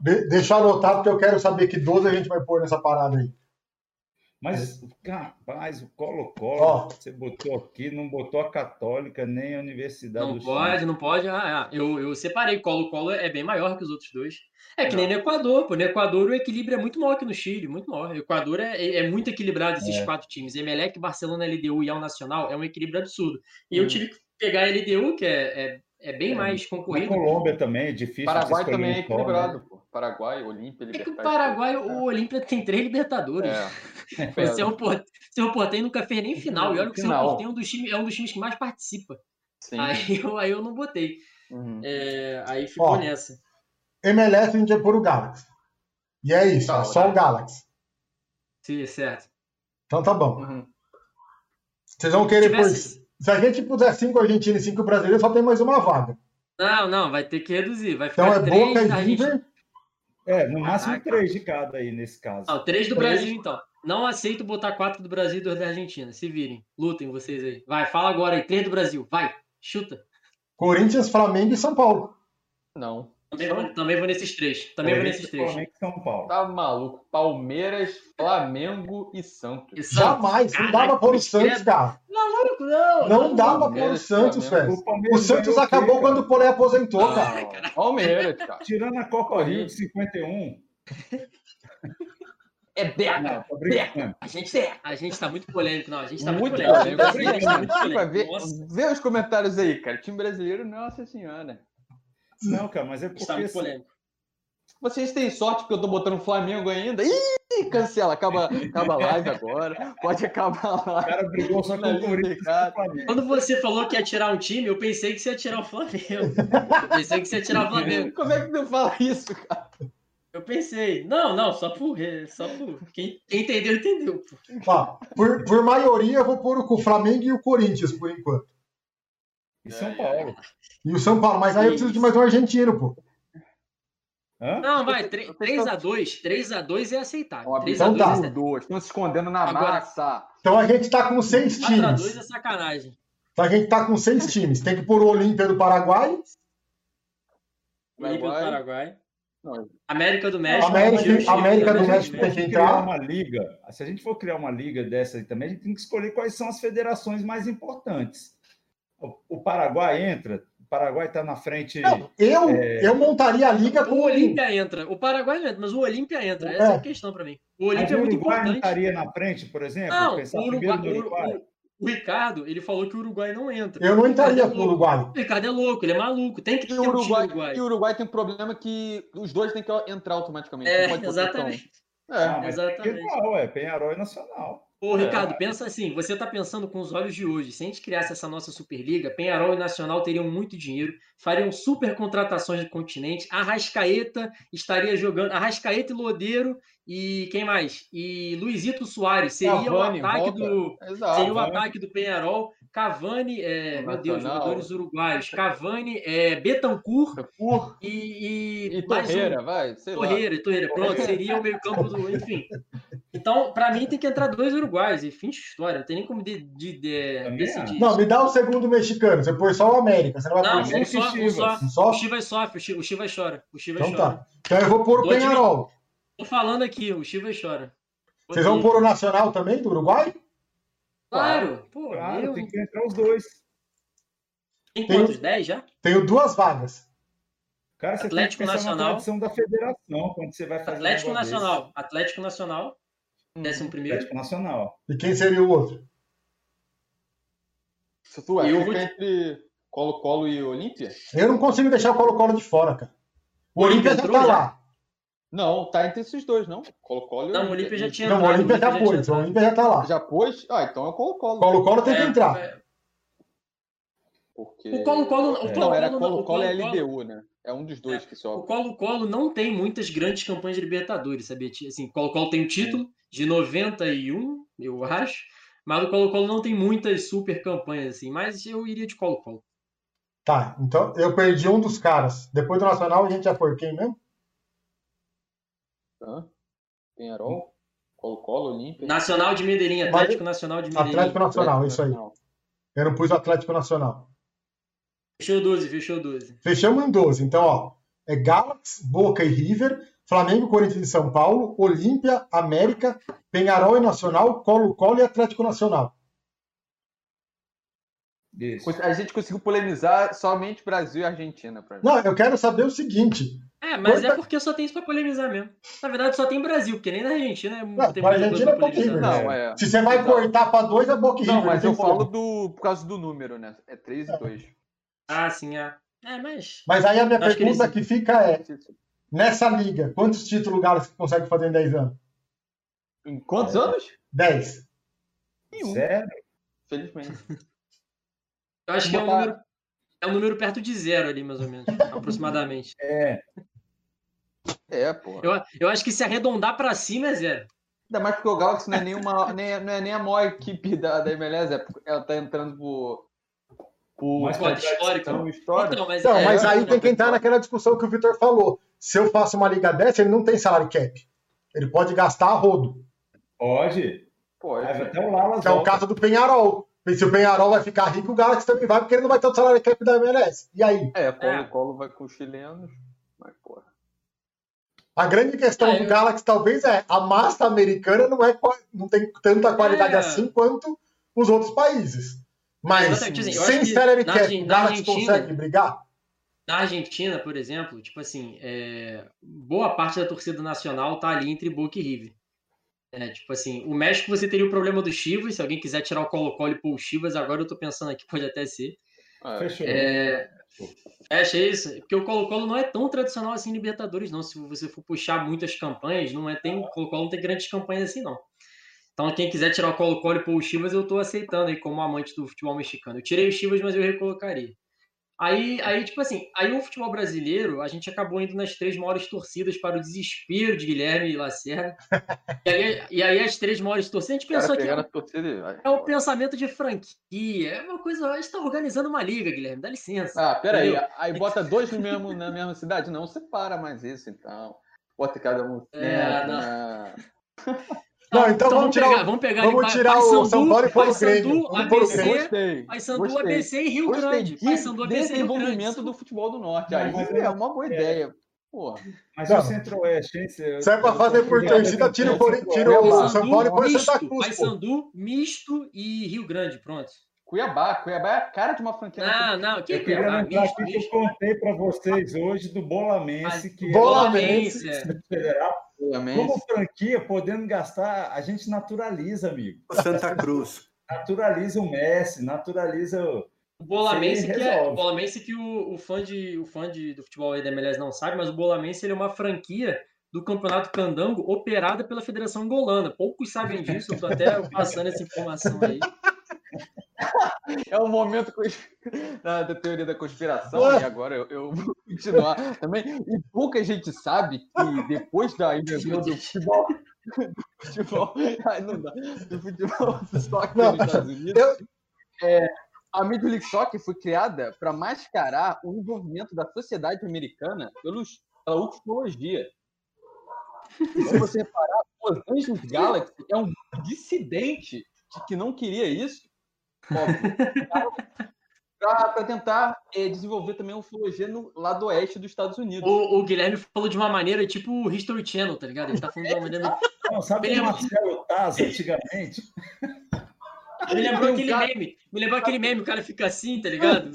de- deixa eu anotar, porque eu quero saber que 12 a gente vai pôr nessa parada aí. Mas, rapaz, o Colo-Colo, Ó. você botou aqui, não botou a Católica nem a Universidade Não do Chile. pode, não pode. Ah, ah, eu, eu separei. Colo-Colo é bem maior que os outros dois. É que nem no Equador, pô. No Equador o equilíbrio é muito maior que no Chile, muito maior. O Equador é, é- é muito equilibrado, esses É. quatro times. Emelec, Barcelona, LDU e Al Nacional é um equilíbrio absurdo. E Hum. eu tive que pegar a LDU, que é, é, é bem É. mais Na concorrido. Colômbia também é difícil. Paraguai também é né? equilibrado, pô. Paraguai, Olímpia, É que o. Paraguai, o Olímpia tem três Libertadores. É. O Cerro Porte- Cerro Porteño nunca fez nem final. E olha que o Cerro. Porteño é um dos times, é um dos times que mais participa. Sim. Aí eu, aí eu não botei. Uhum. É, aí ficou Ó. nessa. MLS a gente vai pôr o Galaxy. E é isso, Tá, é só tá. o Galaxy. Sim, certo. Então tá bom. Uhum. Vocês vão querer. Tivesse- Se a gente puser 5 argentinos e 5 brasileiros, só tem mais uma vaga. Não, não, vai ter que reduzir. Vai Então ficar é três Boca e. River. É, no máximo Caraca. três de cada aí nesse caso. Não, três do Três. Brasil, então. Não aceito botar quatro do Brasil e dois da Argentina. Se virem. Lutem vocês aí. Vai, fala agora aí. Três do Brasil. Vai. Chuta. Corinthians, Flamengo e São Paulo. Não. Também vou, também vou nesses três. Também vou nesses três. Flamengo e São Paulo. Tá maluco. Palmeiras, Flamengo e Santos. E Santos. Jamais. Não Caraca, dá pra pôr o Santos, cara. Maluco, não. Não dá pra pôr o Santos, velho. O Palmeiras Santos o quê, acabou cara? quando o Polé aposentou, Ah, cara. Palmeiras, cara. Tirando a Copa Rio de 51. É Beca. Não, brincando. A gente, a gente tá muito polêmico, não. A gente tá muito, Muito polêmico. tá muito polêmico. ver, Nossa, vê os comentários aí, cara. Time brasileiro, nossa senhora. Não, cara, mas é porque tá muito assim, polêmico. Vocês têm sorte que eu tô botando Flamengo ainda. Ih, cancela. Acaba, acaba a live agora. Pode acabar a o cara brigou só com o Corinthians. Quando você falou que ia tirar um time, eu pensei que você ia tirar o Flamengo. Eu pensei que você ia tirar o Flamengo. Como é que tu fala isso, cara? Eu pensei. Não, não, só por. Só por. Quem, quem entendeu, entendeu. pô. Ó, por, por maioria, eu vou pôr o Flamengo e o Corinthians, por enquanto. E São Paulo. E o São Paulo. Mas aí eu preciso de mais um argentino, pô. Hã? Não, vai, 3x2. 3x2 é aceitável. Ó, 3x2 Então tá. é dois. Estão se escondendo na Agora- massa. Então a gente tá com seis 4x2 times. é sacanagem. Então a gente tá com seis times. Tem que pôr o Olímpia do Paraguai. Olímpia do Paraguai. Não, América do México. América- Chile, América do México tem que entrar. uma liga, se a gente for criar uma liga dessa aí também, a gente tem que escolher quais são as federações mais importantes. O, o Paraguai entra, o Paraguai está na frente. Não, eu, É. eu montaria a liga com O Olímpia entra. O Paraguai não entra, mas o Olímpia entra. Essa é a questão pra mim. O Olímpia o é muito Uruguai não importante. estaria na frente, por exemplo? Não, Pensar o, primeiro Uruguai, no o, Uruguai. o- o Ricardo, ele falou que o Uruguai não entra. Eu não entraria O Ricardo com é o. Uruguai. O Ricardo é louco, ele é maluco. Tem que ter um o time Uruguai, Uruguai. e o Uruguai tem um problema que os dois têm que entrar automaticamente. É, não pode botar exatamente. um. É. Ah, mas exatamente. Penharol, é Penharol e Nacional. Ô, É. Ricardo, pensa assim, você tá pensando com os olhos de hoje. Se a gente criasse essa nossa Superliga, Penharol e Nacional teriam muito dinheiro, fariam super contratações do continente, Arrascaeta estaria jogando, Arrascaeta e Lodeiro e quem mais? E Luizito Soares, seria Cavani, o ataque volta. do Exato. seria o ataque do Penharol, Cavani, é, meu Deus, jogadores uruguaios, Cavani, é, Betancourt e, e, E mais um- Torreira, vai, sei lá. Torreira, Torreira, pronto, seria o meio campo do, enfim. Então, pra mim tem que entrar dois uruguaios e fim de história, não tem nem como de, de- de- decidir. Não, me dá o segundo mexicano. Você põe só o América. Você não vai Não, pôr um só, um Chivas. só. um só? O Chivas sofre, o Chi- o Chivas chora, o Chivas Então chora. tá. Então eu vou pôr o Penharol. Tô falando aqui, o Chivas chora. Vocês vão pôr o Nacional também, do Uruguai? Claro, pô, Claro, tem que entrar os dois. tem quantos? 10 já? Tenho duas vagas. Cara, você Atlético tem que Nacional. na da federação quando você vai fazer Atlético Nacional, Atlético Nacional, décimo desse. primeiro. Atlético Nacional. E quem seria o outro? Se tu é, Eu fica vou- entre Colo-Colo e Olímpia? Eu não consigo deixar o Colo-Colo de fora, cara. O O Olímpia já tá já? lá. Não, tá entre esses dois, não. Colo-Colo e Não, o Olímpia já tinha Não, o Olímpia já pôs. O. Olímpia já tá lá. Já pôs? Ah, então é o O Colo-Colo. Colo-Colo tem que É, entrar. é, Porque... O Colo-Colo- o Não, era Colo-Colo o e Colo-Colo- LDU, né? É um dos dois que O sobra. Colo-Colo não tem muitas grandes campanhas de Libertadores, sabia? Assim, o Colo-Colo tem o título de 91, eu acho, mas o Colo-Colo não tem muitas super campanhas, assim, mas eu iria de Colo-Colo. Tá, então eu perdi um dos caras. Depois do Nacional a gente já foi quem mesmo? Tá? Penharol? Colo-Colo, Olímpia. Nacional de Medellín, Atlético Nacional de Medellín. Atlético Nacional, isso aí. Eu não pus o Atlético Nacional. Fechou 12, fechou 12. Fechamos em 12. Então, ó, é Galaxy, Boca e River, Flamengo, Corinthians e São Paulo, Olímpia, América, Penharol e Nacional, Colo-Colo e Atlético Nacional. Isso. A gente conseguiu polemizar somente Brasil e Argentina. Pra Não, eu quero saber o seguinte. É, mas Quanta... é porque só tem isso pra polemizar mesmo. Na verdade, só tem Brasil, porque nem na Argentina é não, tem Argentina é Boca River. Não, é. Se você vai Exato. cortar pra dois, é Boca River. Não, mas eu falo do, por causa do número, né? É 3 e 2. Ah, sim, é. É, mas. Mas aí a minha pergunta que, eles... que, fica é: nessa liga, quantos títulos o Galo consegue fazer em 10 anos? Em quantos é. anos? 10. Nenhum. Zero. Felizmente. Eu acho que é um, número, é um número perto de zero ali, mais ou menos, aproximadamente. É. É, pô. Eu, eu acho que se arredondar para cima é zero. Ainda mais porque o Galaxy não é nem, uma, nem, não é nem a maior equipe da, da MLS, é ela tá entrando por. por mais histórico. Então. Então, mas, não, é, mas aí é, tem que entrar naquela discussão que o Vitor falou. Se eu faço uma liga dessa, ele não tem salário cap. Ele pode gastar a rodo. Pode. Pode. Até o Lalas que é o caso do Penharol. E se o Penharol vai ficar rico, o Galaxy também vai, porque ele não vai ter o salário cap da MLS. E aí? É, Colo-Colo é. vai com os chilenos, mas porra. A grande questão é, do Galaxy talvez é a massa americana não, é, não tem tanta qualidade é. assim quanto os outros países. Mas assim, sem salary cap, o Galaxy consegue brigar? Na Argentina, por exemplo, tipo assim, é, boa parte da torcida nacional tá ali entre Boca e River. É, tipo assim, o México você teria o problema do Chivas, se alguém quiser tirar o Colo-Colo e pôr o Chivas, agora eu tô pensando aqui, pode até ser. Ah, Fechou. É, fecha isso, porque o Colo-Colo não é tão tradicional assim em Libertadores, não. Se você for puxar muitas campanhas, não é tem, o Colo-Colo não tem grandes campanhas assim, não. Então, quem quiser tirar o Colo-Colo e pôr o Chivas, eu tô aceitando aí como amante do futebol mexicano. Eu tirei o Chivas, mas eu recolocaria. Aí, aí, tipo assim, aí o futebol brasileiro, a gente acabou indo nas três maiores torcidas para o desespero de Guilherme e Lacerda. e, aí, e aí as três maiores torcidas, a gente pensou que é, é o pensamento de franquia, é uma coisa, a gente está organizando uma liga, Guilherme, dá licença. Ah, peraí, aí, aí bota dois no mesmo, na mesma cidade? Não, separa mais isso, então. Bota cada um. É, não. Não, então, então vamos, tirar, pegar, vamos pegar vamos tirar o São Paulo e pôr o Grêmio. Vamos pôr o Grêmio. Paysandu, ABC e Rio Gostei. Grande. Paysandu, ABC desenvolvimento do futebol do Norte. Aí é uma boa é. ideia. Porra. Mas não. o Centro-Oeste, hein? Se é pra fazer por torcida, tira o, o São Paulo e põe o Santa Cruz. Paysandu, misto e Rio Grande, pronto. Cuiabá, Cuiabá é a cara de uma franquia. Não, não, que eu queria lembrar misto, que eu contei para vocês hoje do Bolamense, que Bolamense, é como franquia, podendo gastar, a gente naturaliza, amigo. Santa Cruz. Naturaliza o Messi, naturaliza o. O Bolamense, que, é, o, Bolamense que o, o, fã, de, o fã de, do futebol aí da MLS não sabe, mas o Bolamense ele é uma franquia do Campeonato Candango operada pela Federação Angolana. Poucos sabem disso, eu estou até passando essa informação aí. É o momento da, da, teoria da conspiração, e agora eu, eu, vou continuar também. E pouca gente sabe que depois da invenção do futebol. Do futebol. Ai, não dá. Do futebol do soccer não, nos Estados Unidos. Eu... É, a Major League Soccer foi criada para mascarar o envolvimento da sociedade americana pelos, pela ufologia. E se você reparar, o Los Angeles Galaxy é um dissidente que não queria isso para tentar é, desenvolver também a ufologia no lado oeste dos Estados Unidos. O, o, Guilherme falou de uma maneira tipo o History Channel, tá ligado? Ele tá falando de uma maneira. Não, sabe o Marcelo Taz antigamente? Me lembrou aquele cara... meme. Me lembrou aquele meme, o cara fica assim, tá ligado?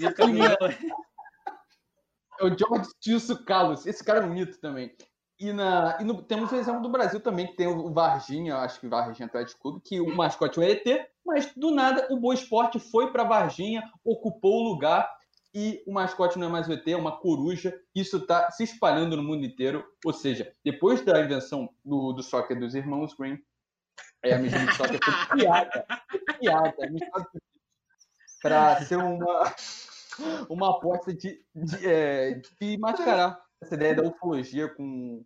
É o George Tilso Carlos. Esse cara é um mito também. E, na, e no, temos o exemplo do Brasil também, que tem o Varginha, acho que Varginha Atlético Clube, que o mascote é o ET, mas do nada o Boa Esporte foi para Varginha, ocupou o lugar e o mascote não é mais o ET, é uma coruja. Isso está se espalhando no mundo inteiro. Ou seja, depois da invenção do, do soccer dos irmãos Green, é, a Major League Soccer foi criada, criada para ser uma, uma aposta de, de, é, de mascarar essa ideia da ufologia com,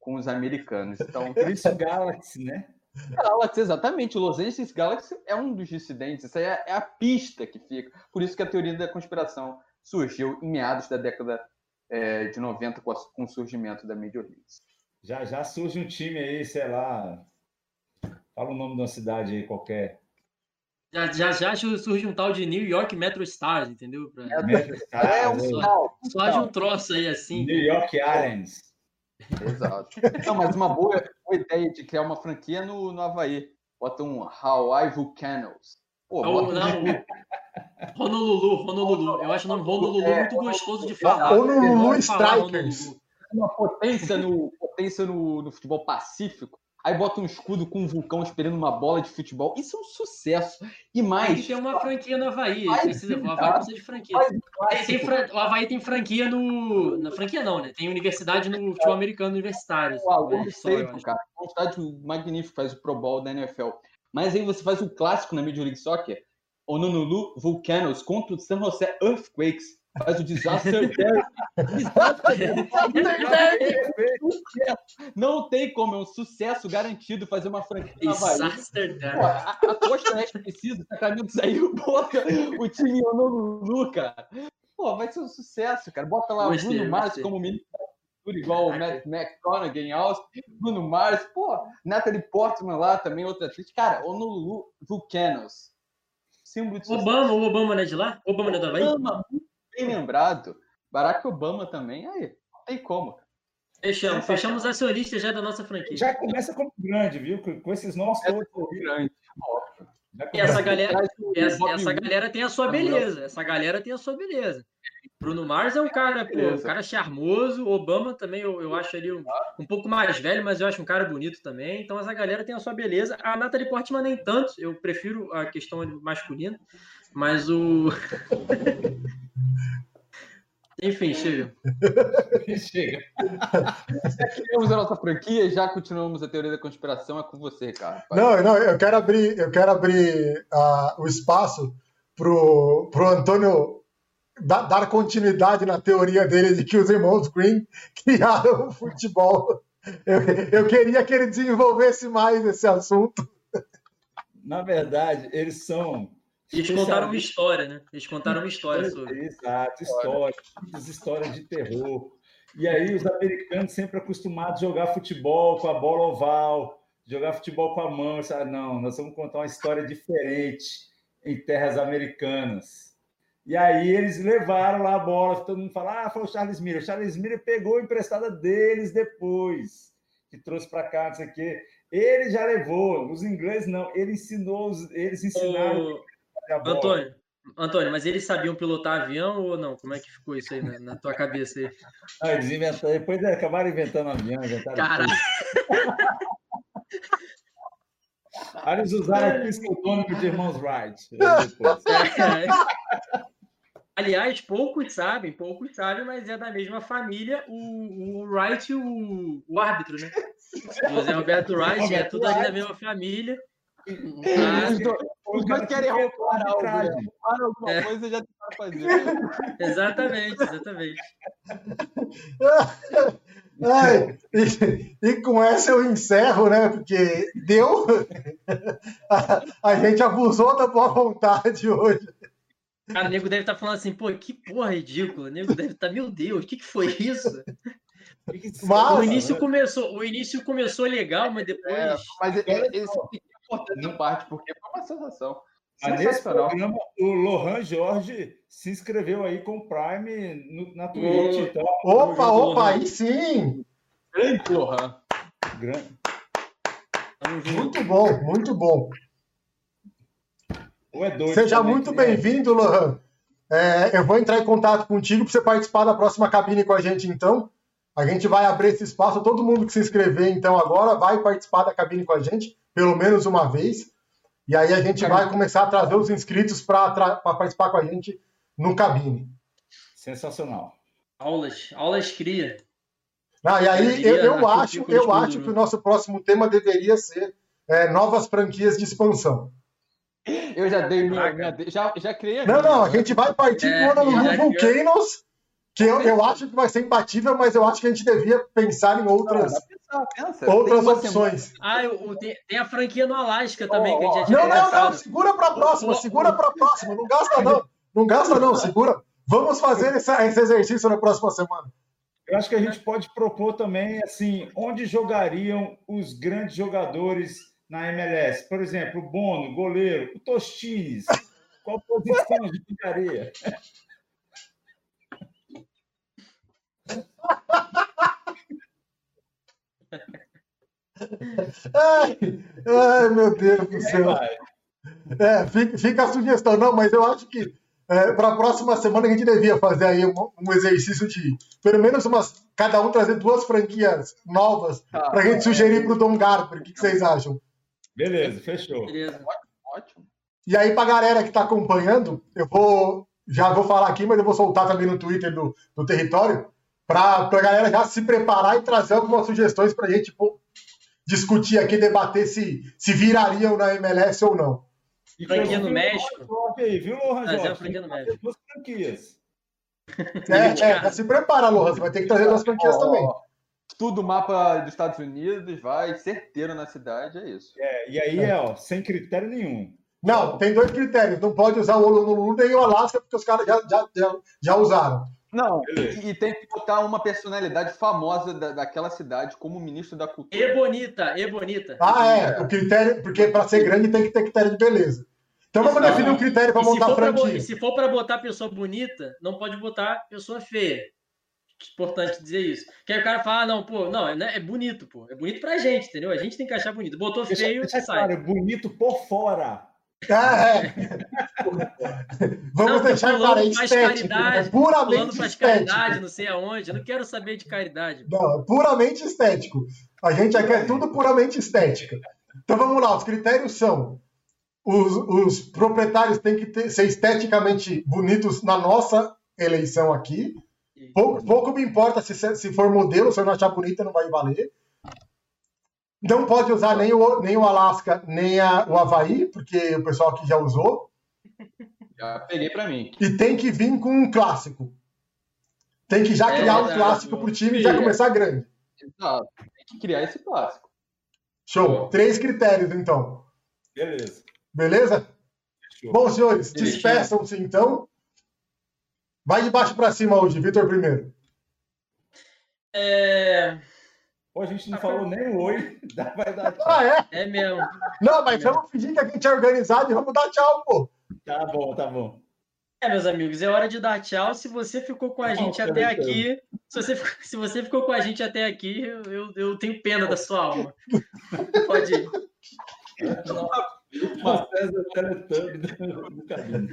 com os americanos. Então, por isso Galaxy, né? Galaxy, exatamente. O Los Angeles Galaxy é um dos dissidentes. Isso aí é, é, a pista que fica. Por isso que a teoria da conspiração surgiu em meados da década é, de 90 com, a, com, o surgimento da Major League. Já, já surge um time aí, sei lá, Fala o nome de uma cidade aí qualquer. Já, já, já surge um tal de New York Metro Stars, entendeu? Pra... É, Metro Stars, É um é. tal. Só haja um troço aí assim. New York Islands. Exato. Não, mas uma boa, boa ideia de criar uma franquia no, no Havaí. Bota um Hawaii Volcanoes. Pô, Ou, bota não, Honolulu, Honolulu. Eu acho o nome Honolulu muito gostoso de falar. Honolulu Strikers. Honolulu. uma potência no, potência no, no futebol pacífico. Aí bota um escudo com um vulcão esperando uma bola de futebol. Isso é um sucesso. E Tem mais, que ter uma franquia no Havaí. Precisa, o Havaí precisa de franquia. Tem- tem fran- o Havaí tem franquia no. Na franquia não, né? Tem universidade no futebol americano universitário. O Aluno eu Stadium, acho. cara, é um estádio magnífico, faz o Pro Bowl da NFL. Mas aí você faz o clássico na Major League Soccer, Honolulu Volcanoes contra o San Jose Earthquakes. Faz o Disaster. Não tem como, é um sucesso garantido fazer uma franquia na Havaí. Disaster Pô, a, a Costa Oeste precisa, Sacramento saiu, bota o time em Honolulu, cara. Pô, vai ser um sucesso, cara. Bota lá Gostei, Bruno Mars como ministro da igual o Matt McConaughey em Austin. Bruno Mars, pô, Natalie Portman lá também, outra atriz. Cara, Honolulu Volcanoes. Símbolo de sucesso. Obama, o Obama não é de lá? O Obama não é do Havaí? Obama, bem lembrado. Barack Obama também, aí, não tem como. Fechamos, fechamos a sua lista já da nossa franquia. Já começa como grande, viu? Com, com esses nomes todos. Grande, óbvio. já E essa galera, essa, essa galera tem a sua beleza. Essa galera tem a sua beleza. Bruno Mars é um cara, pô, um cara charmoso. Obama também, eu, eu acho ele um, um pouco mais velho, mas eu acho um cara bonito também. Então essa galera tem a sua beleza. A Natalie Portman nem tanto. Eu prefiro a questão masculina. Mas o. Enfim, chega. Chega. Temos a nossa franquia, já continuamos a teoria da conspiração, é com você, cara. Não, não, eu quero abrir, eu quero abrir ah, o espaço pro, pro Antônio da- dar continuidade na teoria dele de que os irmãos Green criaram o futebol. Eu, eu queria que ele desenvolvesse mais esse assunto. Na verdade, eles são. Eles contaram uma história, né? Eles contaram uma história sobre. Exato, história, muitas histórias de terror. E aí os americanos sempre acostumados a jogar futebol com a bola oval, jogar futebol com a mão. Ah, não, nós vamos contar uma história diferente em terras americanas. E aí eles levaram lá a bola, todo mundo fala, ah, foi o Charles Miller. O Charles Miller pegou a emprestada deles depois, que trouxe para cá, não sei o quê. Ele já levou, os ingleses não, ele ensinou, eles ensinaram Ô, Antônio, Antônio, mas eles sabiam pilotar avião ou não? Como é que ficou isso aí na, na tua cabeça aí? Ah, eles inventaram, depois eles acabaram inventando avião, inventaram Caralho. Aí eles usaram o pseudônimo de irmãos Wright. depois. É. Aliás, poucos sabem, poucos sabem, mas é da mesma família o, o Wright e o, o árbitro, né? José Roberto Wright, é tudo ali da mesma família. Ah, Os dois, os dois querem roubar algo, né? Roubar alguma É. coisa já tentaram fazer. exatamente, exatamente. Ai, e, e com essa eu encerro, né? Porque deu. A, a gente abusou da boa vontade hoje. Cara, o nego deve estar falando assim, pô, que porra ridícula. O nego deve estar, meu Deus, o que, que foi isso? Mas- O início começou, o início começou legal, mas depois. É, mas é- é- esse importante a parte, porque foi uma sensação. Mas nesse programa, o Lohan Jorge se inscreveu aí com o Prime no- na Twitch. Então, Opa, opa, aí sim! Grande Lohan. grande. Muito bom, muito bom. Ou é doido Seja também, muito que é- bem-vindo, Lohan. É, eu vou entrar em contato contigo para você participar da próxima cabine com a gente, então. A gente vai abrir esse espaço. Todo mundo que se inscrever, então, agora vai participar da cabine com a gente, pelo menos uma vez. E aí a gente vai começar a trazer os inscritos para participar com a gente no cabine. Sensacional. Aulas, aulas cria. Ah, e aí eu, eu curtir acho, eu estudo, acho né? que o nosso próximo tema deveria ser é, novas franquias de expansão. Eu já dei minha. minha já, já criei Não, não, a gente vai partir É, Honolulu já- Volcanoes, que eu, eu acho que vai ser imbatível, mas eu acho que a gente devia pensar em outras, Não, pensa, pensa. outras opções. Ah, eu- o- tem, tem a franquia no Alasca também, que a gente já tinha Não, não, não, segura para a próxima, segura para a próxima, não gasta não, não gasta não, segura. Vamos fazer esse, esse exercício na próxima semana. Eu acho que a gente pode propor também, assim, onde jogariam os grandes jogadores na MLS? Por exemplo, o Bono, goleiro, o Tostines. Qual posição de Ai, ai, meu Deus do céu. É, fica, fica, a sugestão, não, mas eu acho que é, para a próxima semana a gente devia fazer aí um, um, exercício de pelo menos umas, cada um trazer duas franquias novas ah, para a gente sugerir para o Dom Garber. O que, que, vocês acham? Beleza, fechou. Beleza. Ótimo. E aí, para a galera que está acompanhando, eu vou já vou falar aqui, mas eu vou soltar também no Twitter do, do território para a galera já se preparar e trazer algumas sugestões para a gente pô, discutir aqui, debater se, se virariam na MLS ou não. E franquia no México. Aí, viu, Lohan franquia no México. Duas franquias. É, é, se prepara, Lohan. Você vai ter que trazer duas franquias oh, também. Tudo mapa dos Estados Unidos, vai certeiro na cidade, é isso. É, e aí é, ó, sem critério nenhum. Não, tem dois critérios. Não pode usar o Honolulu nem o Alasca, porque os caras já, já, já, já usaram. Não, e, e, tem que botar uma personalidade famosa da, daquela cidade como ministro da cultura. E bonita, e bonita. Ah, é. O critério, porque para ser grande tem que ter critério de beleza. Então vamos não, definir um critério para montar a franquia. Se for para botar pessoa bonita, não pode botar pessoa feia. Importante dizer isso. Que aí o cara fala, ah, não, pô, não, é, é bonito, pô. É bonito pra gente, entendeu? A gente tem que achar bonito. Botou feio, você sai. Claro, bonito por fora. Ah, é. Vamos não, deixar para estético, né? puramente estético. caridade, não sei aonde. Eu não quero saber de caridade. Não, puramente estético. A gente já quer tudo puramente estética. Então vamos lá, os critérios são os, os proprietários têm que ter, ser esteticamente bonitos na nossa eleição aqui. Pouco, pouco me importa se, se for modelo, se eu não achar bonita, não vai valer. Não pode usar nem o, nem o Alasca, nem a, o Havaí, porque o pessoal aqui já usou. Já peguei para mim. E tem que vir com um clássico. Tem que já é, criar um clássico para o time e já começar grande. Exato. Tem que criar esse clássico. Show. Três critérios, então. Beleza. Beleza? Fechou. Bom, senhores, despeçam-se então. Vai de baixo para cima hoje, Vitor primeiro. É... Pô, a gente não falou nem o oi. Vai dar tchau. Ah, é? É mesmo. Não, mas é vamos fingir que a gente é organizado e vamos dar tchau, pô. Tá bom, tá bom. É, meus amigos, é hora de dar tchau. Se você ficou com a gente até aqui, se você, se você ficou com a gente até aqui, eu, eu tenho pena da sua alma. Pode ir. Uma César caminho.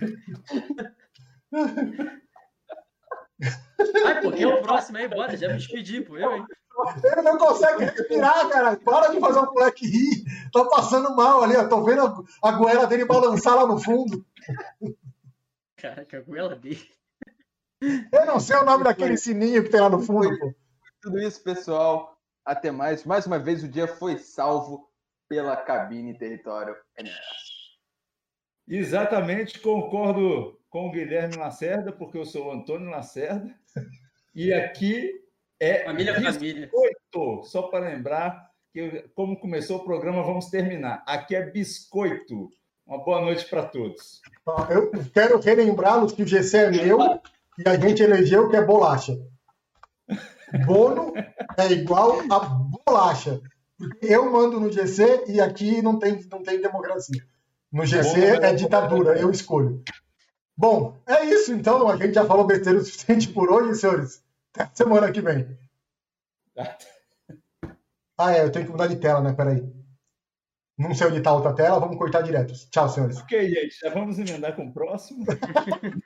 Ai, pô, quem é o próximo aí? Bora, já me despedi, pô. Eu, hein? Ele não consegue respirar, cara. Para de fazer o moleque rir. Tá passando mal ali, ó. Tô vendo a, a goela dele balançar lá no fundo. Caraca, a goela dele. Eu não sei o nome daquele sininho que tem lá no fundo, pô. Tudo isso, pessoal. Até mais. Mais uma vez, o dia foi salvo pela cabine território NS. Exatamente, concordo com o Guilherme Lacerda, porque eu sou o Antônio Lacerda. E aqui é família biscoito, família. só para lembrar que como começou o programa, vamos terminar. Aqui é biscoito. Uma boa noite para todos. Eu quero relembrar-los que o GC é meu e a gente elegeu que é bolacha. Bono é igual a bolacha. Eu mando no GC e aqui não tem, não tem democracia. No GC é ditadura, eu escolho. Bom, é isso então. A gente já falou besteira o suficiente por hoje, senhores. Até semana que vem. Ah, é, eu tenho que mudar de tela, né? Peraí. Não sei onde está a outra tela, vamos cortar direto. Tchau, senhores. Ok, gente, já vamos emendar com o próximo.